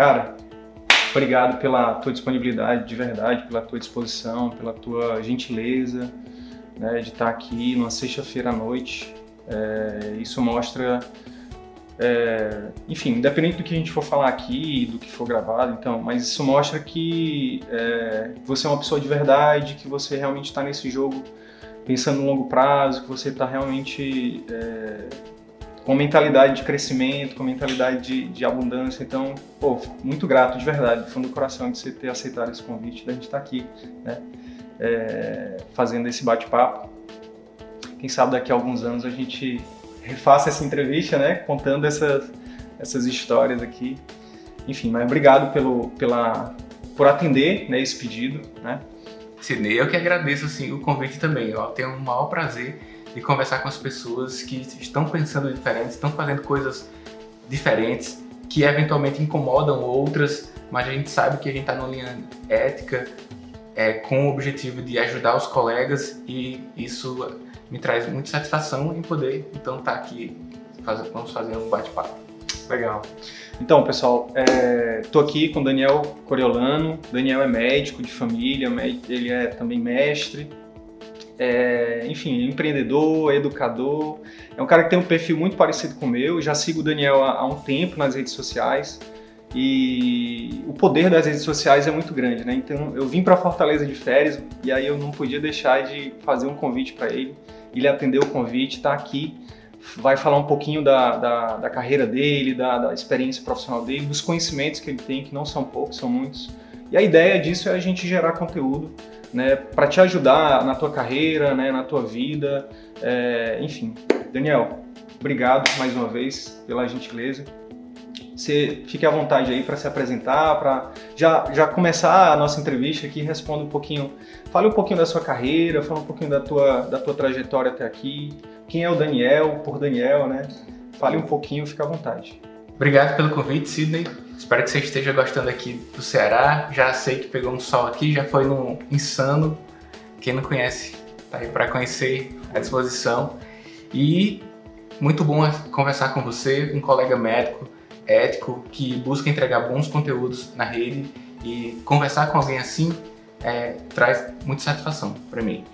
Cara, obrigado pela tua disponibilidade, de verdade, pela tua disposição, pela tua gentileza né, de estar aqui numa sexta-feira à noite. É, isso mostra, é, enfim, independente do que a gente for falar aqui, do que for gravado, então, mas isso mostra que é, você é uma pessoa de verdade, que você realmente está nesse jogo pensando no longo prazo, que você está realmente é, com mentalidade de crescimento, com mentalidade de, de, abundância. Então, pô, muito grato de verdade, do fundo do coração, de você ter aceitado esse convite, da gente estar tá aqui, né, é, fazendo esse bate-papo. Quem sabe daqui a alguns anos a gente refaça essa entrevista, né, contando essas, essas histórias aqui. Enfim, mas obrigado pelo, pela, por atender né, esse pedido, né. Sidney, eu que agradeço assim, o convite também. Eu tenho o maior prazer de conversar com as pessoas que estão pensando diferente, estão fazendo coisas diferentes, que eventualmente incomodam outras, mas a gente sabe que a gente está numa linha ética, é, com o objetivo de ajudar os colegas e isso me traz muita satisfação em poder então estar tá aqui, faz, vamos fazer um bate-papo. Legal. Então, pessoal, estou é, aqui com Daniel Coriolano. Daniel é médico de família, ele é também mestre, é, enfim, empreendedor, educador. É um cara que tem um perfil muito parecido com o meu. Eu já sigo o Daniel há, há um tempo nas redes sociais e o poder das redes sociais é muito grande, né? Então eu vim para Fortaleza de férias e aí eu não podia deixar de fazer um convite para ele. Ele atendeu o convite, está aqui, vai falar um pouquinho da, da, da carreira dele, da, da experiência profissional dele, dos conhecimentos que ele tem, que não são poucos, são muitos. E a ideia disso é a gente gerar conteúdo né, para te ajudar na tua carreira, né, na tua vida, é, enfim. Daniel, obrigado mais uma vez pela gentileza. Você fique à vontade aí para se apresentar, para já, já começar a nossa entrevista aqui, responda um pouquinho, fale um pouquinho da sua carreira, fale um pouquinho da tua, da tua trajetória até aqui, quem é o Daniel, por Daniel, né? Fale um pouquinho, fique à vontade. Obrigado pelo convite, Sidney. Espero que você esteja gostando aqui do Ceará. Já sei que pegou um sol aqui, já foi no Insano. Quem não conhece, tá aí para conhecer à disposição. E muito bom conversar com você, um colega médico, ético, que busca entregar bons conteúdos na rede e conversar com alguém assim é, traz muita satisfação para mim,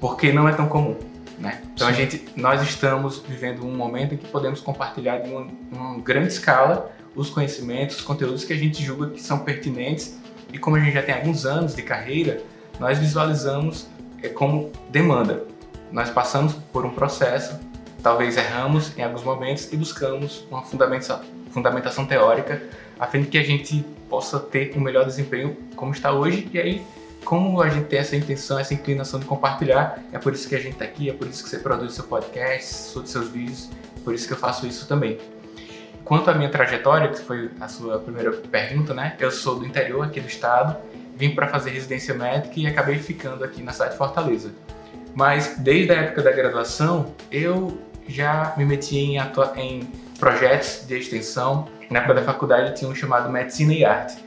porque não é tão comum. Né? Então Sim. a gente, nós estamos vivendo um momento em que podemos compartilhar em uma, uma grande escala os conhecimentos, os conteúdos que a gente julga que são pertinentes e como a gente já tem alguns anos de carreira, nós visualizamos é, como demanda. Nós passamos por um processo, talvez erramos em alguns momentos e buscamos uma fundamentação, fundamentação teórica a fim de que a gente possa ter um melhor desempenho como está hoje e aí como a gente tem essa intenção, essa inclinação de compartilhar, é por isso que a gente está aqui, é por isso que você produz seu podcast, seus vídeos, por isso que eu faço isso também. Quanto à minha trajetória, que foi a sua primeira pergunta, né? Eu sou do interior aqui do estado, vim para fazer residência médica e acabei ficando aqui na cidade de Fortaleza. Mas desde a época da graduação, eu já me meti em, em projetos de extensão. Na época da faculdade tinha um chamado Medicina e Arte.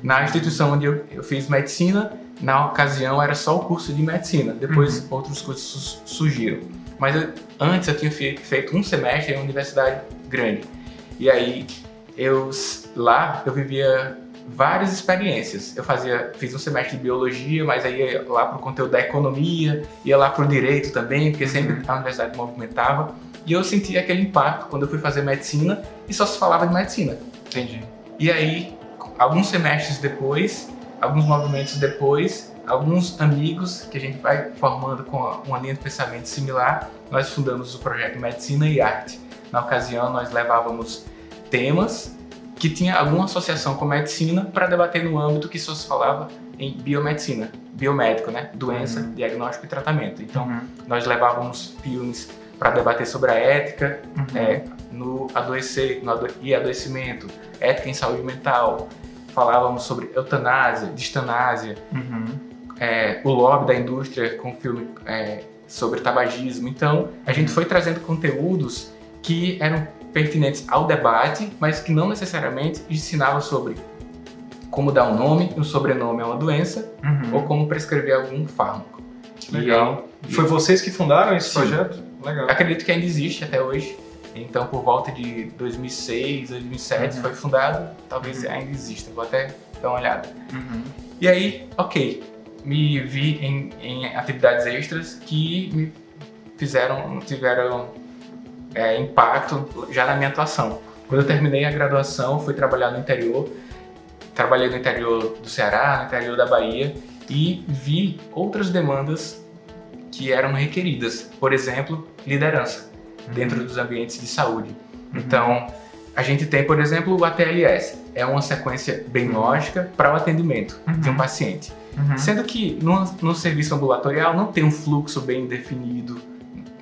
Na instituição onde eu, eu fiz medicina, na ocasião era só o curso de medicina, depois uhum. outros cursos surgiram. Mas eu, antes eu tinha feito um semestre em uma universidade grande. E aí eu lá eu vivia várias experiências. Eu fazia, fiz um semestre de biologia, mas aí ia lá para o conteúdo da economia, ia lá para o direito também, porque sempre uhum. a universidade movimentava. E eu senti aquele impacto quando eu fui fazer medicina e só se falava de medicina. Entendi. E aí, alguns semestres depois, alguns movimentos depois, alguns amigos que a gente vai formando com uma linha de pensamento similar, nós fundamos o projeto Medicina e Arte. Na ocasião, nós levávamos temas que tinha alguma associação com medicina para debater no âmbito que só se falava em biomedicina, biomédico, né? Doença, uhum. diagnóstico e tratamento. Então, uhum. nós levávamos filmes para debater sobre a ética uhum. é, no adoecer no ado e adoecimento, ética em saúde mental. Falávamos sobre eutanásia, distanásia, uhum. é, o lobby da indústria com filme é, sobre tabagismo. Então, a gente uhum. foi trazendo conteúdos que eram pertinentes ao debate, mas que não necessariamente ensinavam sobre como dar um nome, um sobrenome a uma doença uhum. ou como prescrever algum fármaco. Legal. Aí, Foi vocês que fundaram esse sim. projeto? Legal. Acredito que ainda existe até hoje. Então, por volta de 2006, 2007 Uhum. foi fundado, talvez Uhum. ainda exista, vou até dar uma olhada. Uhum. E aí, ok, me vi em, em atividades extras que me fizeram, tiveram é, impacto já na minha atuação. Quando eu terminei a graduação, fui trabalhar no interior, trabalhei no interior do Ceará, no interior da Bahia e vi outras demandas que eram requeridas, por exemplo, liderança dentro dos ambientes de saúde. Então, a gente tem, por exemplo, o ATLS, é uma sequência bem lógica para o atendimento de um Uhum. paciente. Uhum. Sendo que no, no serviço ambulatorial não tem um fluxo bem definido.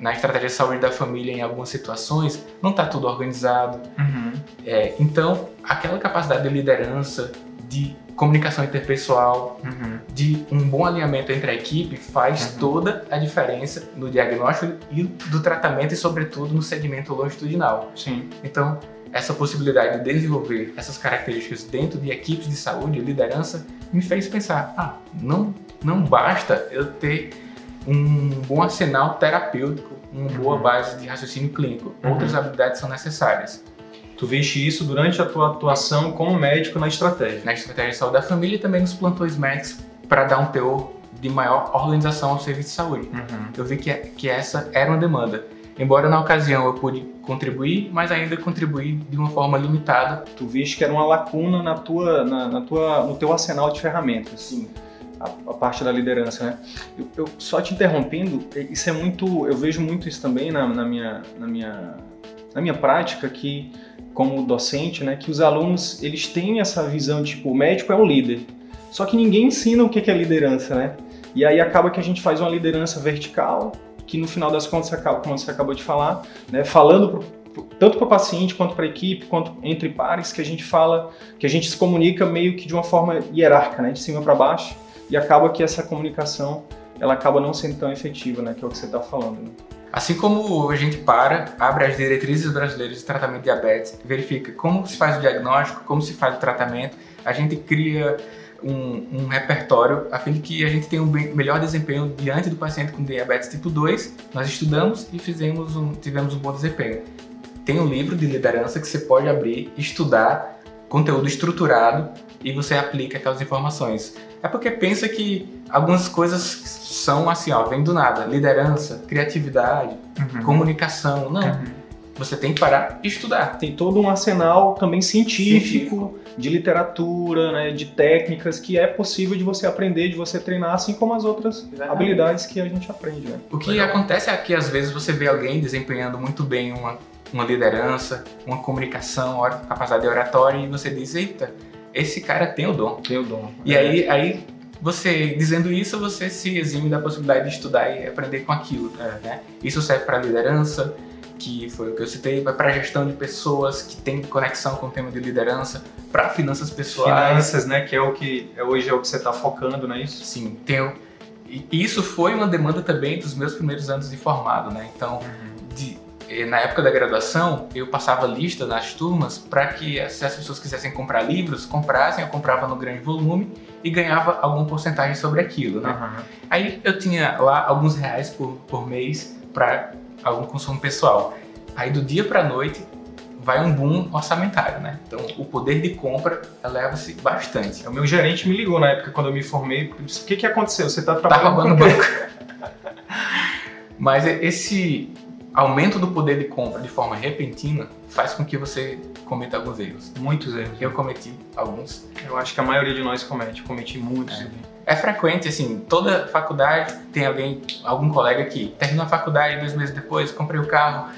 Na estratégia de saúde da família, em algumas situações, não está tudo organizado. Uhum. É, então, aquela capacidade de liderança, de comunicação interpessoal, Uhum. de um bom alinhamento entre a equipe faz Uhum. toda a diferença no diagnóstico e do tratamento e, sobretudo, no segmento longitudinal. Sim. Então, essa possibilidade de desenvolver essas características dentro de equipes de saúde e liderança me fez pensar: ah, não, não basta eu ter um bom arsenal terapêutico, uma boa Uhum. base de raciocínio clínico. Uhum. Outras habilidades são necessárias. Tu viste isso durante a tua atuação como médico na estratégia. Na estratégia de saúde da família e também nos plantões médicos para dar um teor de maior organização ao serviço de saúde. Uhum. Eu vi que, que essa era uma demanda. Embora na ocasião eu pude contribuir, mas ainda contribuí de uma forma limitada Tu viste que era uma lacuna na tua, na, na tua, no teu arsenal de ferramentas. Sim. a, a parte da liderança, né? Eu, eu- só te interrompendo, isso é muito, eu vejo muito isso também na, na minha, na minha, na minha prática que como docente, né? Que os alunos eles têm essa visão tipo, o médico é o líder, só que ninguém ensina o que é liderança, né? E aí acaba que a gente faz uma liderança vertical, que no final das contas acaba, como você acabou de falar, né? Falando pro- tanto para o paciente quanto para a equipe, quanto entre pares, que a gente fala, que a gente se comunica meio que de uma forma hierárquica, né? De cima para baixo e acaba que essa comunicação ela acaba não sendo tão efetiva, né? Que é o que você está falando. Né? Assim como a gente para, abre as diretrizes brasileiras de tratamento de diabetes, verifica como se faz o diagnóstico, como se faz o tratamento, a gente cria um, um repertório a fim de que a gente tenha um bem- melhor desempenho diante do paciente com diabetes tipo 2. Nós estudamos e fizemos um, tivemos um bom desempenho. Tem um livro de liderança que você pode abrir, estudar, conteúdo estruturado e você aplica aquelas informações. É porque pensa que algumas coisas são assim, ó, vem do nada. Liderança, criatividade, comunicação. Não. Uhum. Você tem que parar e estudar. Tem todo um arsenal também científico, de literatura, né? De técnicas que é possível de você aprender, de você treinar, assim como as outras habilidades que a gente aprende, né? O que Legal. acontece é que às vezes você vê alguém desempenhando muito bem uma, uma liderança, uma comunicação, capacidade oratória e você diz, eita, esse cara tem o dom. Tem o dom. E aí, aí você dizendo isso, você se exime da possibilidade de estudar e aprender com aquilo. Né? Isso serve para liderança, que foi o que eu citei, para gestão de pessoas que tem conexão com o tema de liderança, para finanças pessoais. Finanças, né? Que é o que é, hoje é o que você está focando, não é isso? Sim, tem o- e isso foi uma demanda também dos meus primeiros anos de formado, né? Então, de- eh, na época da graduação, eu passava lista nas turmas para que se as pessoas quisessem comprar livros, comprassem, eu comprava no grande volume e ganhava alguma porcentagem sobre aquilo, né? Aham. Aí eu tinha lá alguns reais por, por mês para algum consumo pessoal. Aí do dia para noite vai um boom orçamentário, né? Então o poder de compra eleva-se bastante. O meu gerente me ligou na época quando eu me formei. disse, O que, que aconteceu? Você está Tá trabalhando roubando com o quê?" banco. Mas esse aumento do poder de compra de forma repentina faz com que você cometa alguns erros. Muitos erros. Eu cometi alguns. Eu acho que a maioria de nós comete. Eu cometi muitos. É. É frequente, assim, toda faculdade tem alguém, algum colega que terminou a faculdade dois meses depois, comprei o carro,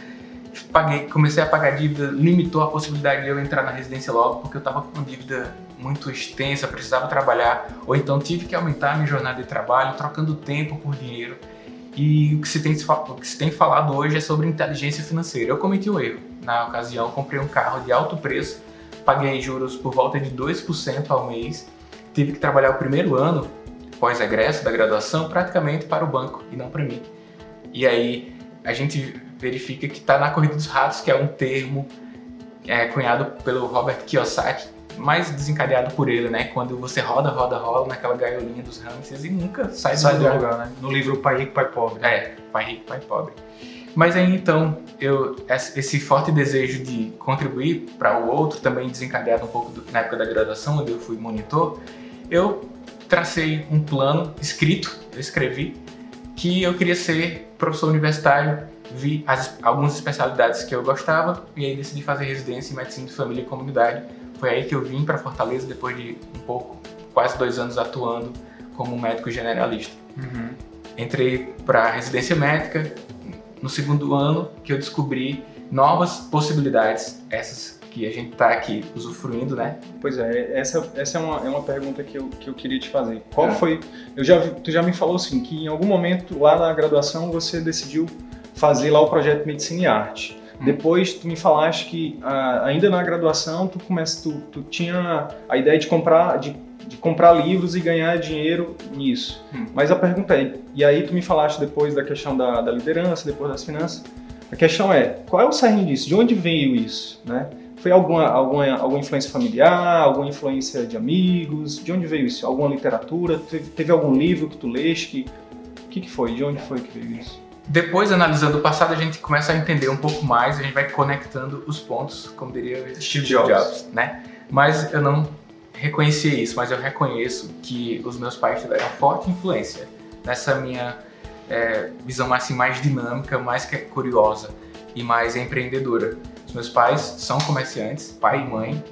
paguei, comecei a pagar dívida, limitou a possibilidade de eu entrar na residência logo, porque eu estava com dívida muito extensa, precisava trabalhar, ou então tive que aumentar a minha jornada de trabalho, trocando tempo por dinheiro. E o que se tem, o que se tem falado hoje é sobre inteligência financeira. Eu cometi um erro. Na ocasião, comprei um carro de alto preço, paguei juros por volta de 2% ao mês, tive que trabalhar o primeiro ano pós-egresso da graduação praticamente para o banco e não para mim. E aí a gente verifica que está na corrida dos ratos, que é um termo é, cunhado pelo Robert Kiyosaki, mais desencadeado por ele, né? Quando você roda, roda, rola naquela gaiolinha dos hamsters e nunca sai, Sai do lugar. lugar, né? No livro Pai Rico, Pai Pobre. É, pai rico, pai pobre. Mas aí então, eu, esse forte desejo de contribuir para o outro, também desencadeado um pouco do, na época da graduação, onde eu fui monitor, eu tracei um plano escrito, eu escrevi, que eu queria ser professor universitário, vi as, algumas especialidades que eu gostava e aí decidi fazer residência em medicina de família e comunidade. Foi aí que eu vim para Fortaleza depois de um pouco, quase dois anos atuando como médico generalista. Uhum. Entrei para residência médica no segundo ano que eu descobri novas possibilidades, essas que a gente está aqui usufruindo, né? Pois é, essa, essa é, uma, é uma pergunta que eu, que eu queria te fazer. Qual é. foi. Eu já, tu já me falou assim, que em algum momento lá na graduação você decidiu fazer lá o projeto Medicina e Arte. Depois tu me falaste que ainda na graduação tu, começa, tu, tu tinha a ideia de comprar, de, de comprar livros e ganhar dinheiro nisso. Hum. Mas a pergunta é, e aí tu me falaste depois da questão da, da liderança, depois das finanças. A questão é, qual é o cerne disso? De onde veio isso, né? Foi alguma, alguma, alguma influência familiar, alguma influência de amigos? De onde veio isso? Alguma literatura? Teve, teve algum livro que tu leste? O que, que foi? De onde foi que veio isso? Depois, analisando o passado, a gente começa a entender um pouco mais, a gente vai conectando os pontos, como diria Steve Jobs, Jobs né? Mas eu não reconhecia isso, mas eu reconheço que os meus pais tiveram forte influência nessa minha é, visão assim, mais dinâmica, mais curiosa e mais empreendedora meus pais são comerciantes, pai e mãe.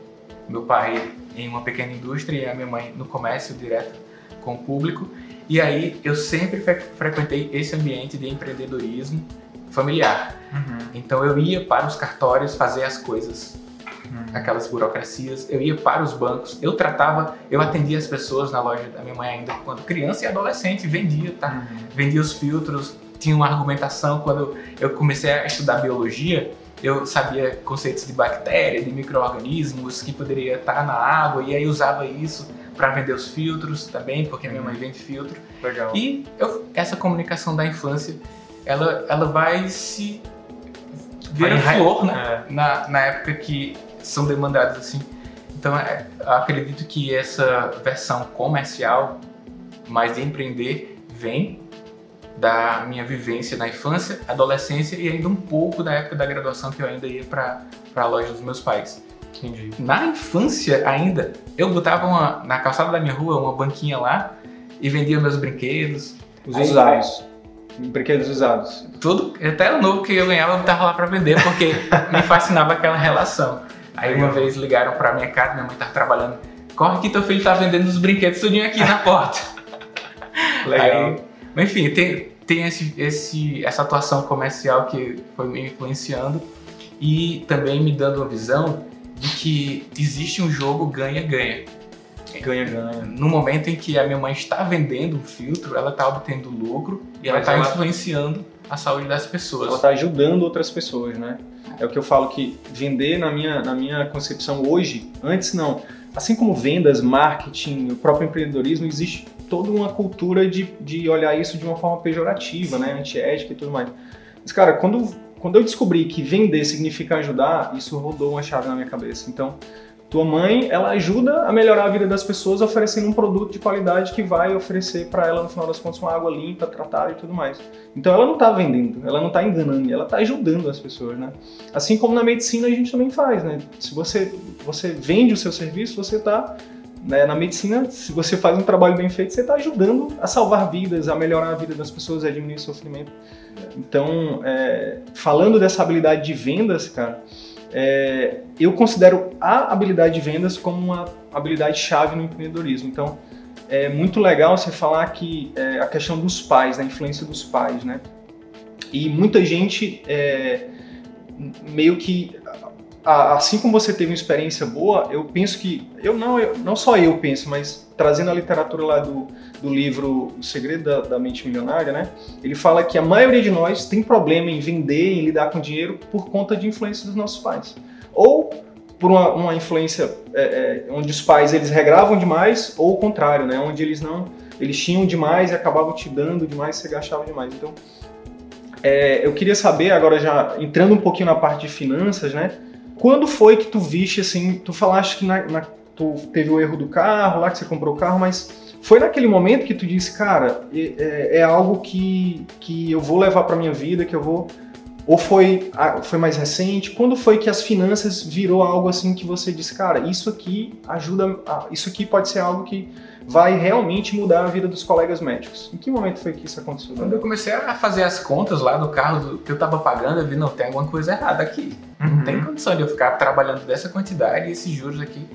Meu pai em uma pequena indústria e a minha mãe no comércio direto com o público. E aí eu sempre fre frequentei esse ambiente de empreendedorismo familiar. Uhum. Então eu ia para os cartórios fazer as coisas, uhum. aquelas burocracias. Eu ia para os bancos. Eu tratava, eu atendia as pessoas na loja da minha mãe ainda quando criança e adolescente. Vendia, tá? Uhum. Vendia os filtros. Tinha uma argumentação quando eu comecei a estudar biologia eu sabia conceitos de bactéria, de micro-organismos que poderia estar na água e aí usava isso para vender os filtros também, porque minha mãe vende filtro. Legal. E eu, essa comunicação da infância, ela, ela vai se virar flor, né? É. Na, na época que são demandadas assim. Então, é, acredito que essa versão comercial, mais de empreender, vem da minha vivência na infância, adolescência e ainda um pouco da época da graduação que eu ainda ia para a loja dos meus pais. Entendi. Na infância ainda, eu botava uma, na calçada da minha rua uma banquinha lá e vendia meus brinquedos. Os usados. Brinquedos usados. Tudo, até o novo que eu ganhava eu botava lá para vender porque me fascinava aquela relação. Aí uma vez ligaram para minha casa, minha mãe estava trabalhando. Corre que teu filho tá vendendo os brinquedos tudinho aqui na porta. Legal. Aí, mas enfim, tem, tem esse, esse, essa atuação comercial que foi me influenciando e também me dando uma visão de que existe um jogo ganha-ganha. Ganha-ganha. No momento em que a minha mãe está vendendo um filtro, ela está obtendo lucro e ela está influenciando a saúde das pessoas. Ela está ajudando outras pessoas, né? É o que eu falo que vender na minha, na minha concepção hoje, antes não. Assim como vendas, marketing, o próprio empreendedorismo, existe toda uma cultura de, de olhar isso de uma forma pejorativa, né, antiética e tudo mais. Mas, cara, quando, quando eu descobri que vender significa ajudar, isso rodou uma chave na minha cabeça. Então, tua mãe, ela ajuda a melhorar a vida das pessoas oferecendo um produto de qualidade que vai oferecer para ela, no final das contas, uma água limpa, tratada e tudo mais. Então, ela não está vendendo, ela não está enganando, ela está ajudando as pessoas, né? Assim como na medicina a gente também faz, né? Se você, você vende o seu serviço, você está né, na medicina, se você faz um trabalho bem feito, você está ajudando a salvar vidas, a melhorar a vida das pessoas, a diminuir o sofrimento. Então, é, falando dessa habilidade de vendas, cara, é, eu considero a habilidade de vendas como uma habilidade chave no empreendedorismo. Então, é muito legal você falar que é, a questão dos pais, a influência dos pais, né? E muita gente é, meio que assim como você teve uma experiência boa, eu penso que eu não, eu, não só eu penso, mas trazendo a literatura lá do, do livro O Segredo da, da, Mente Milionária, né? Ele fala que a maioria de nós tem problema em vender, em lidar com dinheiro por conta de influência dos nossos pais, ou por uma, uma influência é, é, onde os pais eles regravam demais, ou o contrário, né? Onde eles não, eles tinham demais e acabavam te dando demais, você gastava demais. Então, é, eu queria saber agora já entrando um pouquinho na parte de finanças, né? Quando foi que tu viste assim, tu falaste que na, na, tu teve o erro do carro lá, que você comprou o carro, mas foi naquele momento que tu disse, cara, é, é, algo que, que eu vou levar para minha vida, que eu vou Ou foi, foi mais recente? Quando foi que as finanças virou algo assim que você disse, cara, isso aqui ajuda, isso aqui pode ser algo que vai realmente mudar a vida dos colegas médicos? Em que momento foi que isso aconteceu? Quando eu comecei a fazer as contas lá do carro que eu estava pagando, eu vi, não, tem alguma coisa errada aqui. Uhum. Não tem condição de eu ficar trabalhando dessa quantidade e esses juros aqui.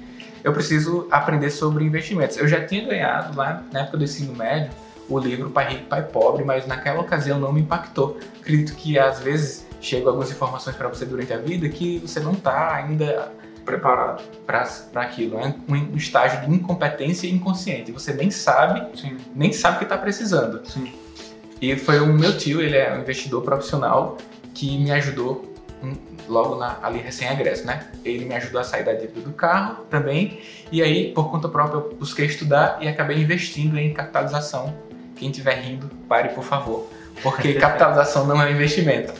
Eu preciso aprender sobre investimentos. Eu já tinha ganhado lá na época do ensino médio o livro Pai Rico, Pai Pobre, mas naquela ocasião não me impactou. Acredito que às vezes chegam algumas informações para você durante a vida que você não está ainda preparado para aquilo. É um estágio de incompetência inconsciente. Você nem sabe, Sim. nem sabe o que está precisando. Sim. E foi o meu tio, ele é um investidor profissional que me ajudou logo na, ali recém-agresso, né? Ele me ajudou a sair da dívida do carro também. E aí, por conta própria, eu busquei estudar e acabei investindo em capitalização quem estiver rindo, pare por favor. Porque capitalização não é investimento.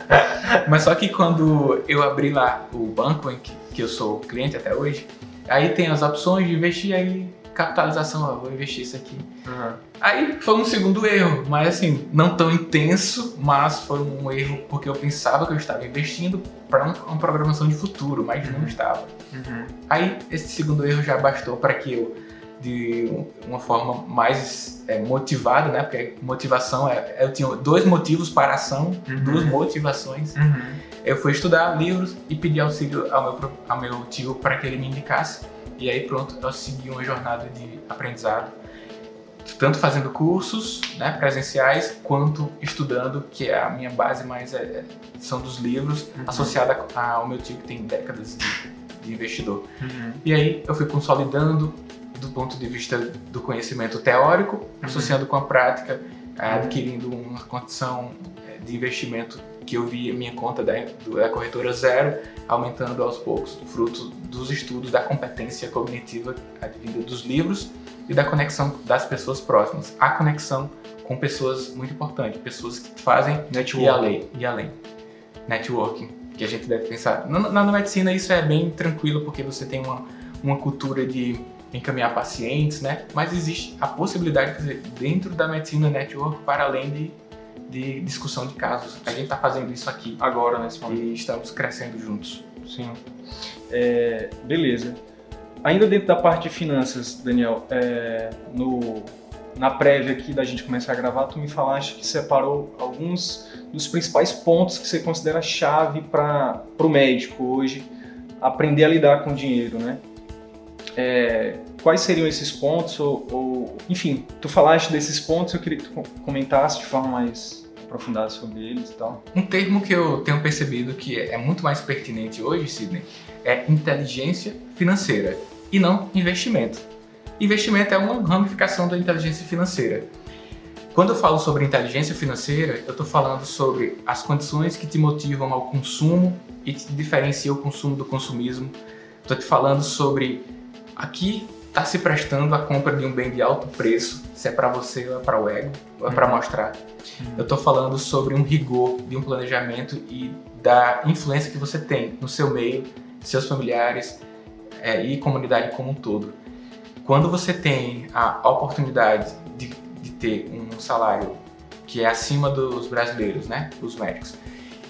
Mas só que quando eu abri lá o banco em que, que eu sou cliente até hoje, aí tem as opções de investir aí capitalização, ó, vou investir isso aqui. Uhum. Aí foi um segundo erro, mas assim, não tão intenso, mas foi um erro porque eu pensava que eu estava investindo para um, uma programação de futuro, mas uhum. não estava. Uhum. Aí esse segundo erro já bastou para que eu de uma forma mais é, motivada, né? Porque motivação é, eu tinha dois motivos para a ação, uhum. duas motivações. Eu fui estudar livros e pedi auxílio ao meu, ao meu tio para que ele me indicasse. E aí pronto, eu segui uma jornada de aprendizado, tanto fazendo cursos né, presenciais quanto estudando, que é a minha base mais é, é são dos livros, uhum. associada ao meu tio que tem décadas de, de investidor. Uhum. E aí eu fui consolidando do ponto de vista do conhecimento teórico, uhum. associando com a prática, adquirindo uma condição eh, de investimento que eu vi a minha conta da, da corretora zero aumentando aos poucos, fruto dos estudos da competência cognitiva advinda dos livros e da conexão das pessoas próximas. A conexão com pessoas muito importante, pessoas que fazem Network. e além, e além. Networking, que a gente deve pensar. Na, na medicina isso é bem tranquilo porque você tem uma, uma cultura de encaminhar pacientes, né? Mas existe a possibilidade, quer dizer, dentro da medicina network, para além de, de discussão de casos. A gente está fazendo isso aqui agora, nesse momento. E estamos crescendo juntos. Sim. É, beleza. Ainda dentro da parte de finanças, Daniel, é, no, na prévia aqui da gente começar a gravar, tu me falaste que separou alguns dos principais pontos que você considera chave para o médico hoje aprender a lidar com o dinheiro, né? é, quais seriam esses pontos, ou, ou, enfim, tu falaste desses pontos, eu queria que tu comentasse de forma mais aprofundada sobre eles e tal. Um termo que eu tenho percebido que é muito mais pertinente hoje, Sidney, é inteligência financeira e não investimento. Investimento é uma ramificação da inteligência financeira. Quando eu falo sobre inteligência financeira, eu estou falando sobre as condições que te motivam ao consumo e te diferenciam o consumo do consumismo. Estou te falando sobre Aqui está se prestando a compra de um bem de alto preço, se é para você ou é para o ego, ou é para uhum. mostrar. Uhum. Eu estou falando sobre um rigor de um planejamento e da influência que você tem no seu meio, seus familiares é, e comunidade como um todo. Quando você tem a oportunidade de, de ter um salário que é acima dos brasileiros, né, dos médicos,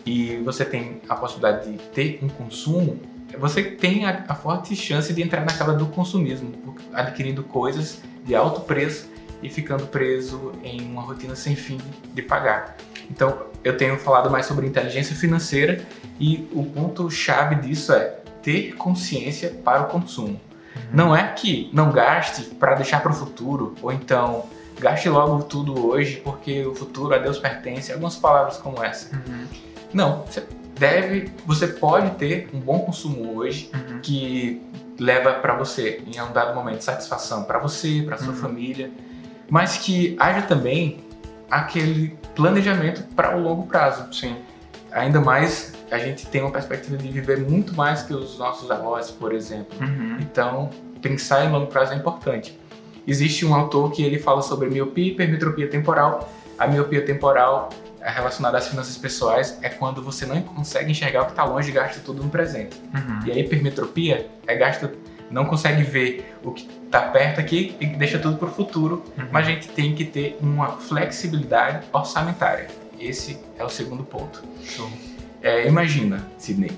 e você tem a possibilidade de ter um consumo você tem a, a, forte chance de entrar naquela do consumismo, adquirindo coisas de alto preço e ficando preso em uma rotina sem fim de pagar. Então, eu tenho falado mais sobre inteligência financeira e o ponto chave disso é ter consciência para o consumo. Uhum. Não é que não gaste para deixar para o futuro, ou então gaste logo tudo hoje porque o futuro a Deus pertence, algumas palavras como essa. Uhum. Não, você deve, você pode ter um bom consumo hoje uhum. que leva para você em um dado momento satisfação para você, para sua uhum. família, mas que haja também aquele planejamento para o longo prazo. Sim. Ainda mais a gente tem uma perspectiva de viver muito mais que os nossos avós, por exemplo. Uhum. Então, pensar em longo prazo é importante. Existe um autor que ele fala sobre miopia e hipermetropia temporal. A miopia temporal relacionada às finanças pessoais é quando você não consegue enxergar o que está longe e gasta tudo no presente. Uhum. E a hipermetropia é gasta, não consegue ver o que está perto aqui e deixa tudo para o futuro, uhum. mas a gente tem que ter uma flexibilidade orçamentária. Esse é o segundo ponto. É, imagina, Sidney,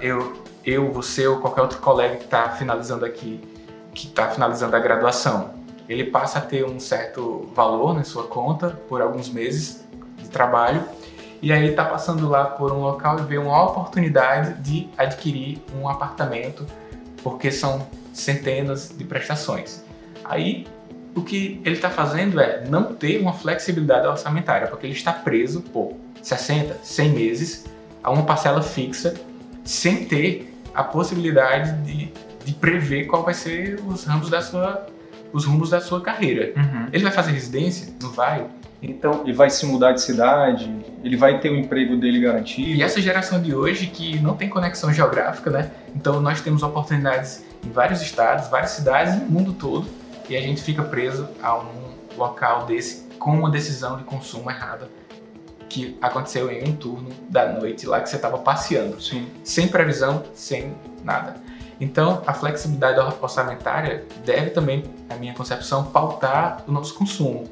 eu, eu, você ou qualquer outro colega que está finalizando aqui, que está finalizando a graduação, ele passa a ter um certo valor na sua conta por alguns meses trabalho e aí está passando lá por um local e vê uma oportunidade de adquirir um apartamento porque são centenas de prestações. Aí o que ele está fazendo é não ter uma flexibilidade orçamentária, porque ele está preso por 60, 100 meses a uma parcela fixa, sem ter a possibilidade de, de prever qual vai ser os ramos da sua, os rumos da sua carreira. Uhum. Ele vai fazer residência? Não vai? Então, ele vai se mudar de cidade, ele vai ter o emprego dele garantido. E essa geração de hoje que não tem conexão geográfica, né? Então nós temos oportunidades em vários estados, várias cidades, no mundo todo, e a gente fica preso a um local desse com uma decisão de consumo errada que aconteceu em um turno da noite lá que você estava passeando, Sim. sem previsão, sem nada. Então, a flexibilidade orçamentária deve também, na minha concepção, pautar o nosso consumo.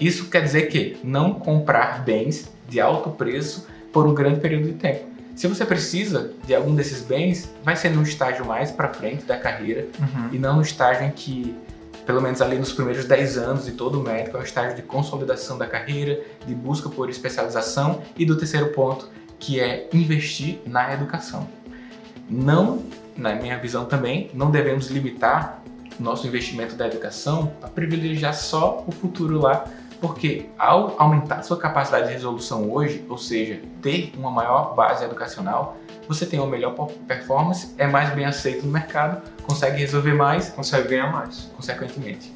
Isso quer dizer que não comprar bens de alto preço por um grande período de tempo. Se você precisa de algum desses bens, vai ser no estágio mais para frente da carreira uhum. e não no estágio em que, pelo menos ali nos primeiros 10 anos de todo médico, é um estágio de consolidação da carreira, de busca por especialização e do terceiro ponto, que é investir na educação. Não, na minha visão também, não devemos limitar nosso investimento da educação a privilegiar só o futuro lá porque ao aumentar sua capacidade de resolução hoje, ou seja, ter uma maior base educacional, você tem uma melhor performance, é mais bem aceito no mercado, consegue resolver mais, consegue ganhar mais, consequentemente.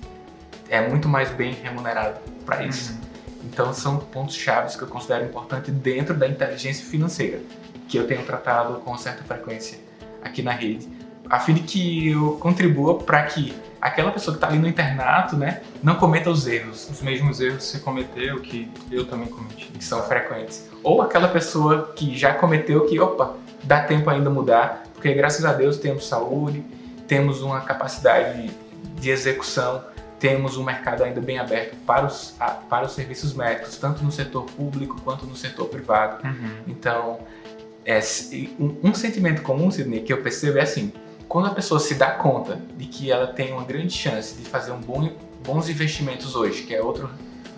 É muito mais bem remunerado para isso. Uhum. Então são pontos chaves que eu considero importante dentro da inteligência financeira, que eu tenho tratado com certa frequência aqui na rede, a fim de que eu contribua para que aquela pessoa que está ali no internato, né, não cometa os erros. Os mesmos erros que você cometeu, que eu também cometi. Que são frequentes. Ou aquela pessoa que já cometeu, que, opa, dá tempo ainda mudar, porque graças a Deus temos saúde, temos uma capacidade de execução, temos um mercado ainda bem aberto para os, para os serviços médicos, tanto no setor público quanto no setor privado. Uhum. Então, é, um, um sentimento comum, Sidney, que eu percebo é assim, quando a pessoa se dá conta de que ela tem uma grande chance de fazer um bom, bons investimentos hoje, que é outra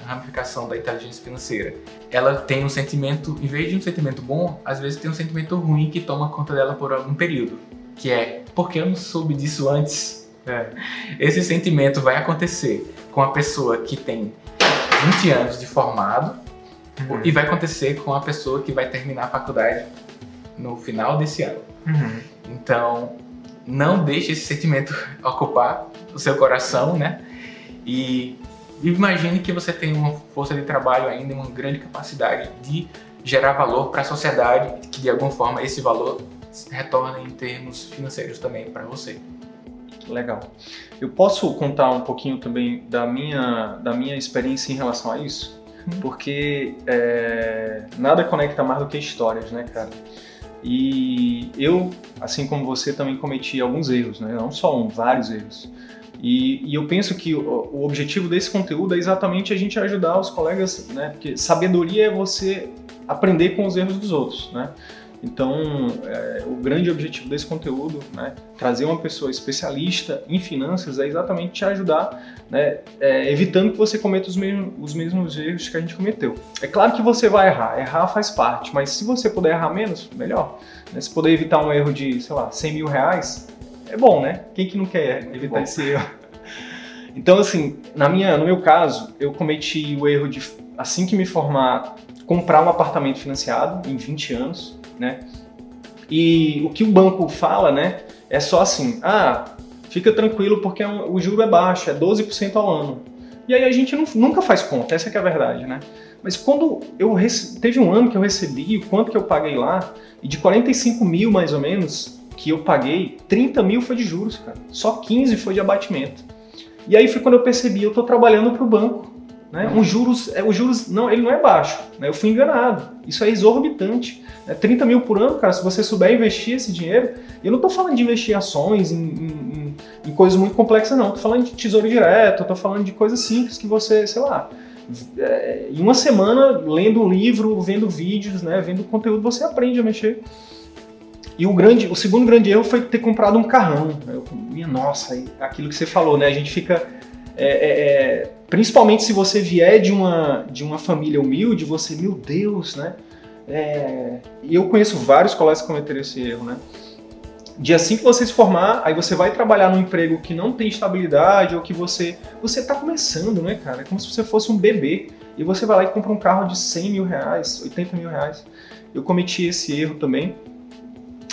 ramificação da inteligência financeira, ela tem um sentimento, em vez de um sentimento bom, às vezes tem um sentimento ruim que toma conta dela por algum período, que é porque eu não soube disso antes. É. Esse sentimento vai acontecer com a pessoa que tem 20 anos de formado uhum. e vai acontecer com a pessoa que vai terminar a faculdade no final desse ano. Uhum. Então, não deixe esse sentimento ocupar o seu coração, né? E imagine que você tem uma força de trabalho ainda, uma grande capacidade de gerar valor para a sociedade, que de alguma forma esse valor retorna em termos financeiros também para você. Legal. Eu posso contar um pouquinho também da minha, da minha experiência em relação a isso? Hum. Porque é, nada conecta mais do que histórias, né, cara? E eu, assim como você, também cometi alguns erros, né? não só um, vários erros. E, e eu penso que o, o, objetivo desse conteúdo é exatamente a gente ajudar os colegas, né? porque sabedoria é você aprender com os erros dos outros. Né? Então, é, o grande objetivo desse conteúdo, né, trazer uma pessoa especialista em finanças, é exatamente te ajudar, né, é, evitando que você cometa os mesmos, os mesmos erros que a gente cometeu. É claro que você vai errar, errar faz parte, mas se você puder errar menos, melhor. Né? Se puder evitar um erro de, sei lá, 100 mil reais, é bom, né? Quem que não quer é evitar esse erro? Então, assim, na minha, no meu caso, eu cometi o erro de, assim que me formar, comprar um apartamento financiado em 20 anos né? E o que o banco fala, né, é só assim, ah, fica tranquilo porque é o juro é baixo, é 12% ao ano. E aí a gente não, nunca faz conta, essa é a verdade, né? Mas quando eu teve um ano que eu recebi, o quanto que eu paguei lá, e de 45 mil mais ou menos que eu paguei, 30 mil foi de juros, cara. Só 15 foi de abatimento. E aí foi quando eu percebi, eu estou trabalhando para o banco. Né? Um juros, é, o juros não, ele não é baixo. Né? Eu fui enganado. Isso é exorbitante. Né? 30 mil por ano, cara, se você souber investir esse dinheiro, eu não estou falando de investir em ações, em, em, em, coisas muito complexas, não. Estou falando de tesouro direto, estou falando de coisas simples que você, sei lá, é, em uma semana, lendo um livro, vendo vídeos, né, vendo conteúdo, você aprende a mexer. E o, grande, o segundo grande erro foi ter comprado um carrão. Eu, minha nossa, aquilo que você falou, né? A gente fica. É, é, é, principalmente se você vier de uma, de uma família humilde, você, meu Deus, né? É, e eu conheço vários colegas que cometeram esse erro, né? de assim que você se formar, aí você vai trabalhar num emprego que não tem estabilidade ou que você você está começando, né, cara? É como se você fosse um bebê e você vai lá e compra um carro de 100 mil reais, 80 mil reais. Eu cometi esse erro também.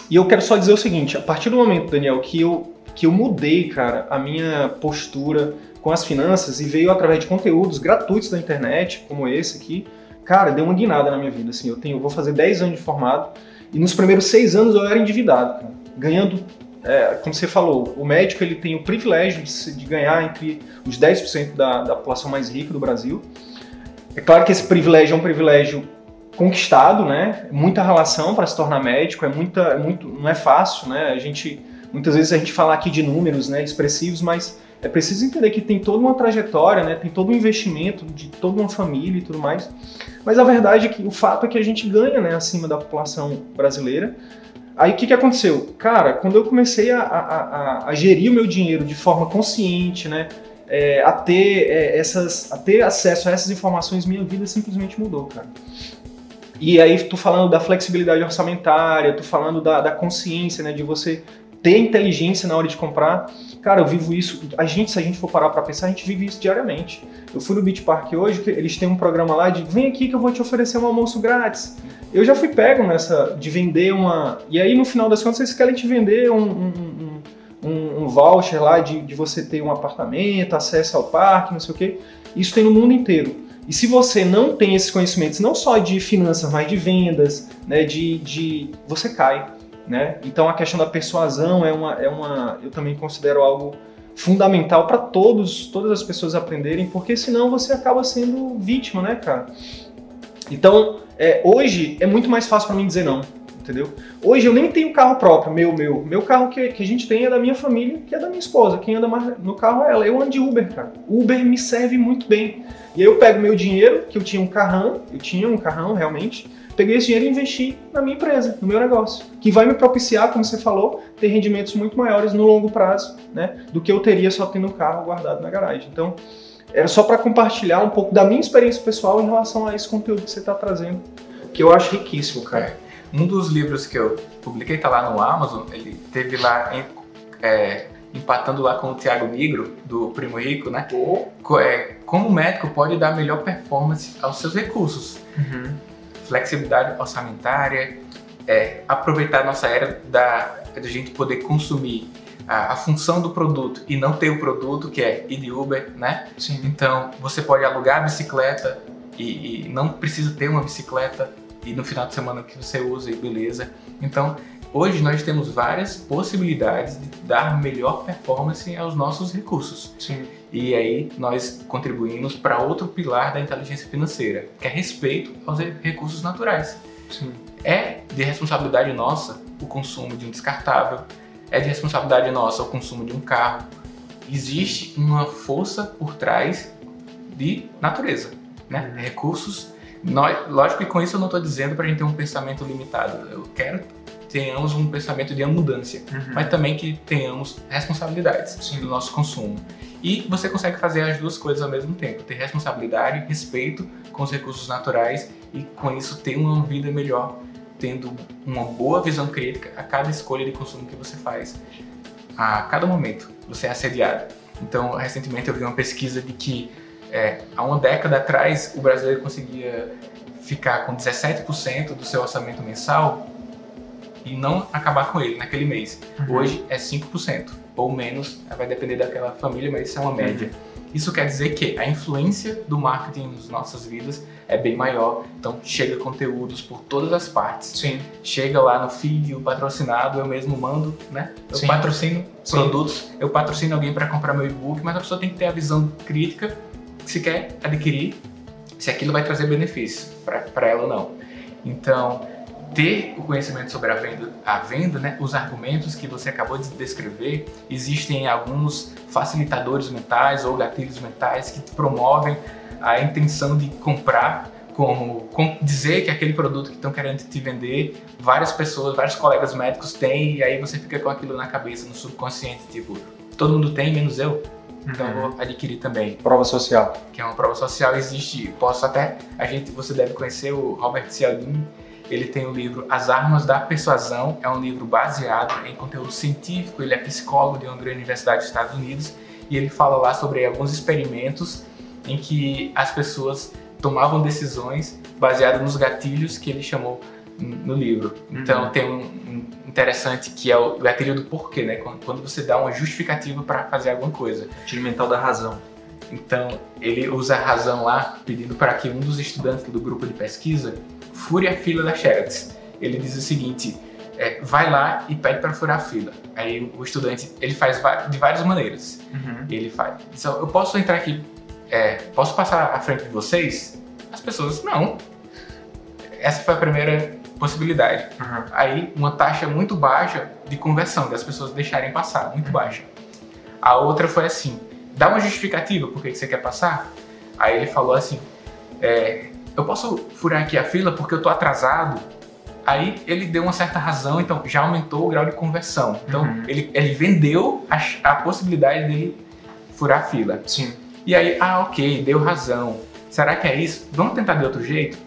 E eu quero só dizer o seguinte: a partir do momento, Daniel, que eu que eu mudei, cara, a minha postura com as finanças e veio através de conteúdos gratuitos da internet, como esse aqui, cara, deu uma guinada na minha vida. Assim, eu tenho, eu vou fazer 10 anos de formado e nos primeiros 6 anos eu era endividado, cara ganhando, é, como você falou, o médico ele tem o privilégio de, de ganhar entre os 10% da, da população mais rica do Brasil. É claro que esse privilégio é um privilégio conquistado, né? Muita relação para se tornar médico, é muita, é muito, não é fácil, né? A gente muitas vezes a gente fala aqui de números, né, expressivos, mas é preciso entender que tem toda uma trajetória, né? Tem todo um investimento de toda uma família e tudo mais. Mas a verdade é que o fato é que a gente ganha, né, acima da população brasileira. Aí o que, que aconteceu? Cara, quando eu comecei a, a, a, a gerir o meu dinheiro de forma consciente, né? É, a, ter, é, essas, a ter acesso a essas informações, minha vida simplesmente mudou, cara. E aí, tu falando da flexibilidade orçamentária, tu falando da, da consciência, né? De você ter inteligência na hora de comprar. Cara, eu vivo isso. A gente, se a gente for parar para pensar, a gente vive isso diariamente. Eu fui no Beach Park hoje, eles têm um programa lá de vem aqui que eu vou te oferecer um almoço grátis. Eu já fui pego nessa de vender uma. E aí no final das contas eles querem te vender um, um, um, um voucher lá de, de você ter um apartamento, acesso ao parque, não sei o quê. Isso tem no mundo inteiro. E se você não tem esses conhecimentos, não só de finanças, mas de vendas, né, de, de você cai, né? Então a questão da persuasão é uma, é uma, eu também considero algo fundamental para todos, todas as pessoas aprenderem, porque senão você acaba sendo vítima, né, cara? Então é, hoje é muito mais fácil para mim dizer não, entendeu? Hoje eu nem tenho carro próprio, meu, meu. Meu carro que, que a gente tem é da minha família, que é da minha esposa. Quem anda mais no carro é ela. Eu ando de Uber, cara. Uber me serve muito bem. E aí eu pego meu dinheiro, que eu tinha um carrão, eu tinha um carrão realmente, peguei esse dinheiro e investi na minha empresa, no meu negócio, que vai me propiciar, como você falou, ter rendimentos muito maiores no longo prazo, né, do que eu teria só tendo o carro guardado na garagem. Então, era só para compartilhar um pouco da minha experiência pessoal em relação a esse conteúdo que você está trazendo, que eu acho riquíssimo, cara. É. Um dos livros que eu publiquei está lá no Amazon, ele teve lá em, é, empatando lá com o Tiago Negro, do Primo Rico, né? Oh. É, como o médico pode dar melhor performance aos seus recursos. Uhum. Flexibilidade orçamentária, é, aproveitar a nossa era da, da gente poder consumir a, a, função do produto e não ter o produto, que é ir de Uber, né? Sim. Então, você pode alugar a bicicleta e, e, não precisa ter uma bicicleta e no final de semana que você usa e beleza. Então, hoje nós temos várias possibilidades de dar melhor performance aos nossos recursos. Sim. E aí nós contribuímos para outro pilar da inteligência financeira, que é respeito aos recursos naturais. Sim. É de responsabilidade nossa o consumo de um descartável, é de responsabilidade nossa o consumo de um carro. Existe uma força por trás de natureza, né? Uhum. Recursos. Nós, lógico que com isso eu não estou dizendo para a gente ter um pensamento limitado. Eu quero que tenhamos um pensamento de abundância, uhum. mas também que tenhamos responsabilidades Sim. do nosso consumo. E você consegue fazer as duas coisas ao mesmo tempo: ter responsabilidade, respeito com os recursos naturais e com isso ter uma vida melhor tendo uma boa visão crítica a cada escolha de consumo que você faz. A cada momento você é assediado. Então, recentemente eu vi uma pesquisa de que é, há uma década atrás o brasileiro conseguia ficar com 17% do seu orçamento mensal e não acabar com ele naquele mês. Uhum. Hoje é 5% ou menos, vai depender daquela família, mas isso é uma média. Uhum. Isso quer dizer que a influência do marketing nas nossas vidas é bem maior. Então chega conteúdos por todas as partes. Sim. Chega lá no feed, o patrocinado, eu mesmo mando, né? Eu Sim. patrocino Sim. produtos, eu patrocino alguém para comprar meu e-book, mas a pessoa tem que ter a visão crítica se quer adquirir, se aquilo vai trazer benefícios para ela ou não. Então, ter o conhecimento sobre a venda, a venda, né, os argumentos que você acabou de descrever, existem alguns facilitadores mentais ou gatilhos mentais que promovem a intenção de comprar como, como dizer que aquele produto que estão querendo te vender, várias pessoas, vários colegas médicos têm, e aí você fica com aquilo na cabeça, no subconsciente, tipo, todo mundo tem, menos eu. Então eu vou adquirir também. Prova social. Que é uma prova social, existe, posso até, a gente, você deve conhecer o Robert Cialdini, ele tem o livro As Armas da Persuasão, é um livro baseado em conteúdo científico, ele é psicólogo de uma universidade dos Estados Unidos, e ele fala lá sobre alguns experimentos em que as pessoas tomavam decisões baseadas nos gatilhos que ele chamou no livro. Então uhum. tem um, um, interessante que é o gatilho do porquê, né? Quando você dá uma justificativa para fazer alguma coisa. Gatilho mental da razão. Então ele usa a razão lá, pedindo para que um dos estudantes do grupo de pesquisa fure a fila da Xerox. Ele diz o seguinte: é, vai lá e pede para furar a fila. Aí o estudante ele faz de várias maneiras. Uhum. Ele faz. Então, eu posso entrar aqui é, posso passar à frente de vocês? As pessoas, não. Essa foi a primeira possibilidade. Uhum. Aí, uma taxa muito baixa de conversão, das pessoas deixarem passar, muito baixa. A outra foi assim, dá uma justificativa por que você quer passar? Aí ele falou assim, é, eu posso furar aqui a fila porque eu tô atrasado? Aí ele deu uma certa razão, então já aumentou o grau de conversão. Então uhum. ele, ele vendeu a, a possibilidade de furar a fila. Sim. E aí, ah, ok, deu razão. Será que é isso? Vamos tentar de outro jeito?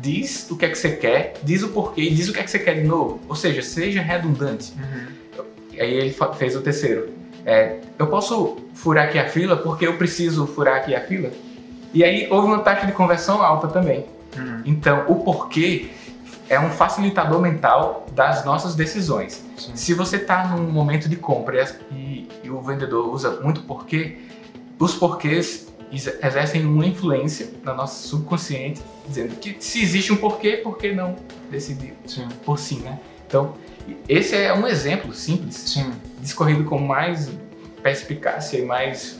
Diz o que é que você quer, diz o porquê, diz o que é que você quer de novo. Ou seja, seja redundante. Uhum. Aí ele fez o terceiro. É, eu posso furar aqui a fila porque eu preciso furar aqui a fila? E aí houve uma taxa de conversão alta também. Uhum. Então, o porquê é um facilitador mental das nossas decisões. Sim. Se você está num momento de compra e, e, o vendedor usa muito porquê, os porquês exercem uma influência na nossa subconsciente, dizendo que se existe um porquê, por que não decidir sim. por si, né? Então, esse é um exemplo simples, sim. discorrido com mais perspicácia e mais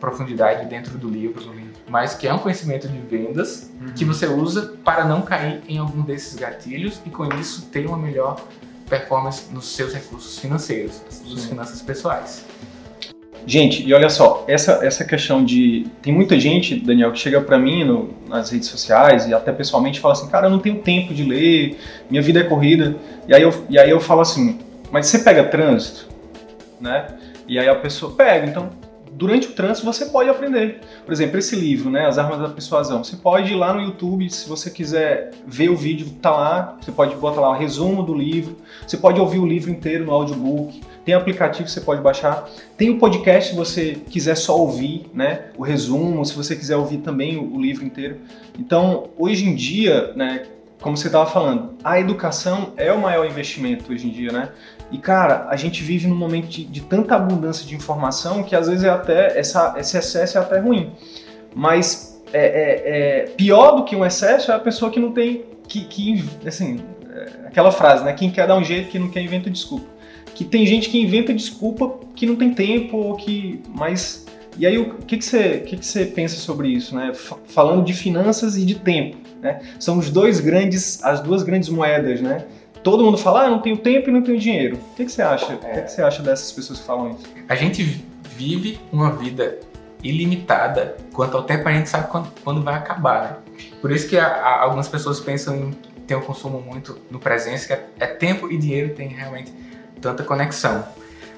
profundidade dentro do livro, mas que é um conhecimento de vendas uhum. que você usa para não cair em algum desses gatilhos e com isso ter uma melhor performance nos seus recursos financeiros, nas suas finanças pessoais. Gente, e olha só, essa, essa questão de. Tem muita gente, Daniel, que chega para mim no, nas redes sociais e até pessoalmente fala assim: cara, eu não tenho tempo de ler, minha vida é corrida. E aí eu, e aí eu falo assim: mas você pega trânsito? Né? E aí a pessoa pega, então durante o trânsito você pode aprender. Por exemplo, esse livro, né, As Armas da Persuasão. Você pode ir lá no YouTube, se você quiser ver o vídeo, tá lá. Você pode botar lá o resumo do livro. Você pode ouvir o livro inteiro no audiobook. Tem aplicativo que você pode baixar. Tem o podcast se você quiser só ouvir, né, o resumo, se você quiser ouvir também o, o livro inteiro. Então, hoje em dia, né, como você estava falando, a educação é o maior investimento hoje em dia, né? E cara, a gente vive num momento de, de tanta abundância de informação que às vezes é até essa, esse excesso é até ruim. Mas é, é, é, pior do que um excesso é a pessoa que não tem que, que assim, é, aquela frase, né? Quem quer dar um jeito, que não quer inventa desculpa. Que tem gente que inventa desculpa que não tem tempo ou que, mas e aí o que que você, que que você pensa sobre isso, né? Falando de finanças e de tempo. Né? São os dois grandes, as duas grandes moedas, né? Todo mundo fala, ah, não tenho tempo e não tenho dinheiro. O que, que você acha? É. O que, que você acha dessas pessoas que falam isso? A gente vive uma vida ilimitada quanto ao tempo a gente sabe quando, quando vai acabar. Né? Por isso que a, a, algumas pessoas pensam em ter um consumo muito no presente, que é, é tempo e dinheiro tem realmente tanta conexão.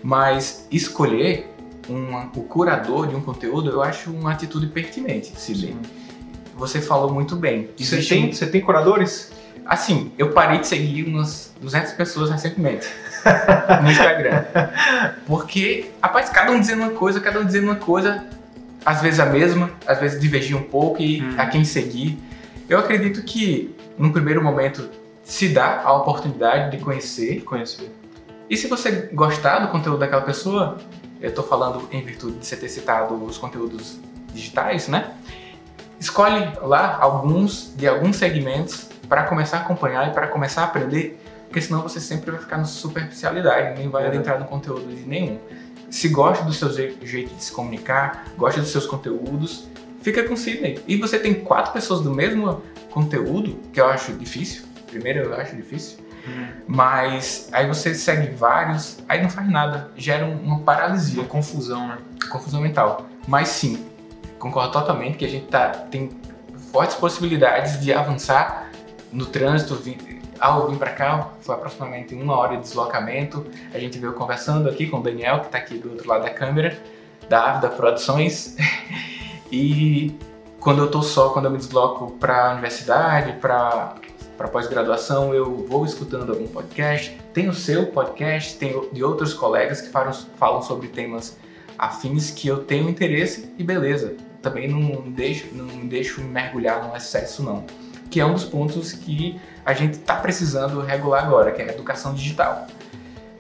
Mas escolher uma, o curador de um conteúdo, eu acho uma atitude pertinente, Sidney. Você falou muito bem. Você tem, você tem curadores? Assim, eu parei de seguir umas 200 pessoas recentemente no Instagram. Porque, rapaz, cada um dizendo uma coisa, cada um dizendo uma coisa, às vezes a mesma, às vezes divergia um pouco e hum. a quem seguir. Eu acredito que, num primeiro momento, se dá a oportunidade de conhecer. De conhecer. E se você gostar do conteúdo daquela pessoa, eu estou falando em virtude de você ter citado os conteúdos digitais, né? Escolhe lá alguns de alguns segmentos para começar a acompanhar e para começar a aprender, porque senão você sempre vai ficar na superficialidade, nem vai adentrar no conteúdo de nenhum. Se gosta do seu jeito de se comunicar, gosta dos seus conteúdos, fica com Sidney. E você tem quatro pessoas do mesmo conteúdo, que eu acho difícil. Primeiro eu acho difícil. Uhum. Mas aí você segue vários, aí não faz nada, gera uma paralisia. Uma confusão, né? Confusão mental. Mas sim, concordo totalmente que a gente tá, tem fortes possibilidades de avançar no trânsito. Ao vir para cá, foi aproximadamente uma hora de deslocamento. A gente veio conversando aqui com o Daniel, que está aqui do outro lado da câmera, da Avda Produções. e quando eu estou só, quando eu me desloco para a universidade, para para pós-graduação, eu vou escutando algum podcast. Tem o seu podcast, tem de outros colegas que falam, falam sobre temas afins que eu tenho interesse e beleza. Também não deixo, não deixo mergulhar no excesso não. Que é um dos pontos que a gente está precisando regular agora, que é a educação digital.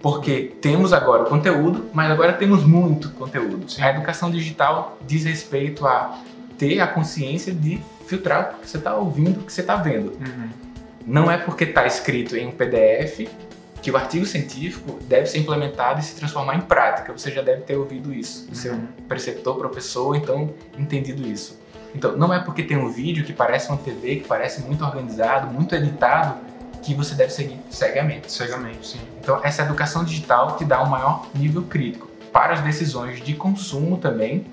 Porque temos agora o conteúdo, mas agora temos muito conteúdo. A educação digital diz respeito a ter a consciência de filtrar o que você está ouvindo, o que você está vendo. Uhum. Não é porque está escrito em um PDF que o artigo científico deve ser implementado e se transformar em prática. Você já deve ter ouvido isso, do seu uhum. preceptor, professor, então entendido isso. Então, não é porque tem um vídeo que parece uma TV, que parece muito organizado, muito editado, que você deve seguir cegamente. Cegamente, sim. Então, essa educação digital te dá um maior nível crítico para as decisões de consumo também,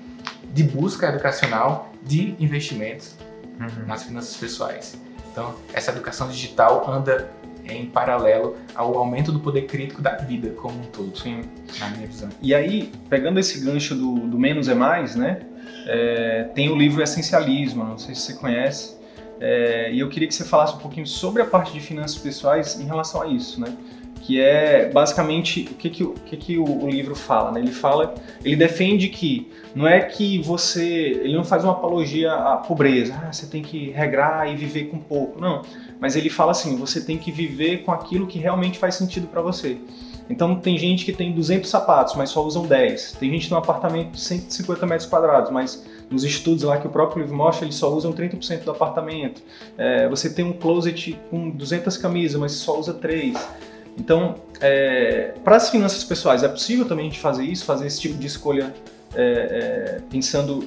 de busca educacional, de investimentos uhum. nas finanças pessoais. Então, essa educação digital anda em paralelo ao aumento do poder crítico da vida como um todo, Sim. na minha visão. E aí, pegando esse gancho do, do menos é mais, né? É, tem o livro Essencialismo, não sei se você conhece, é, e eu queria que você falasse um pouquinho sobre a parte de finanças pessoais em relação a isso, né? Que é basicamente o que, que, o, que, que o, o livro fala, né? Ele fala, ele defende que não é que você, ele não faz uma apologia à pobreza, ah, você tem que regrar e viver com pouco, não mas ele fala assim: você tem que viver com aquilo que realmente faz sentido para você. Então tem gente que tem 200 sapatos, mas só usam 10. Tem gente num apartamento de 150 metros quadrados, mas nos estudos lá que o próprio livro mostra, eles só usam 30% do apartamento. É, você tem um closet com 200 camisas, mas só usa 3. Então, é, para as finanças pessoais, é possível também a gente fazer isso, fazer esse tipo de escolha é, é pensando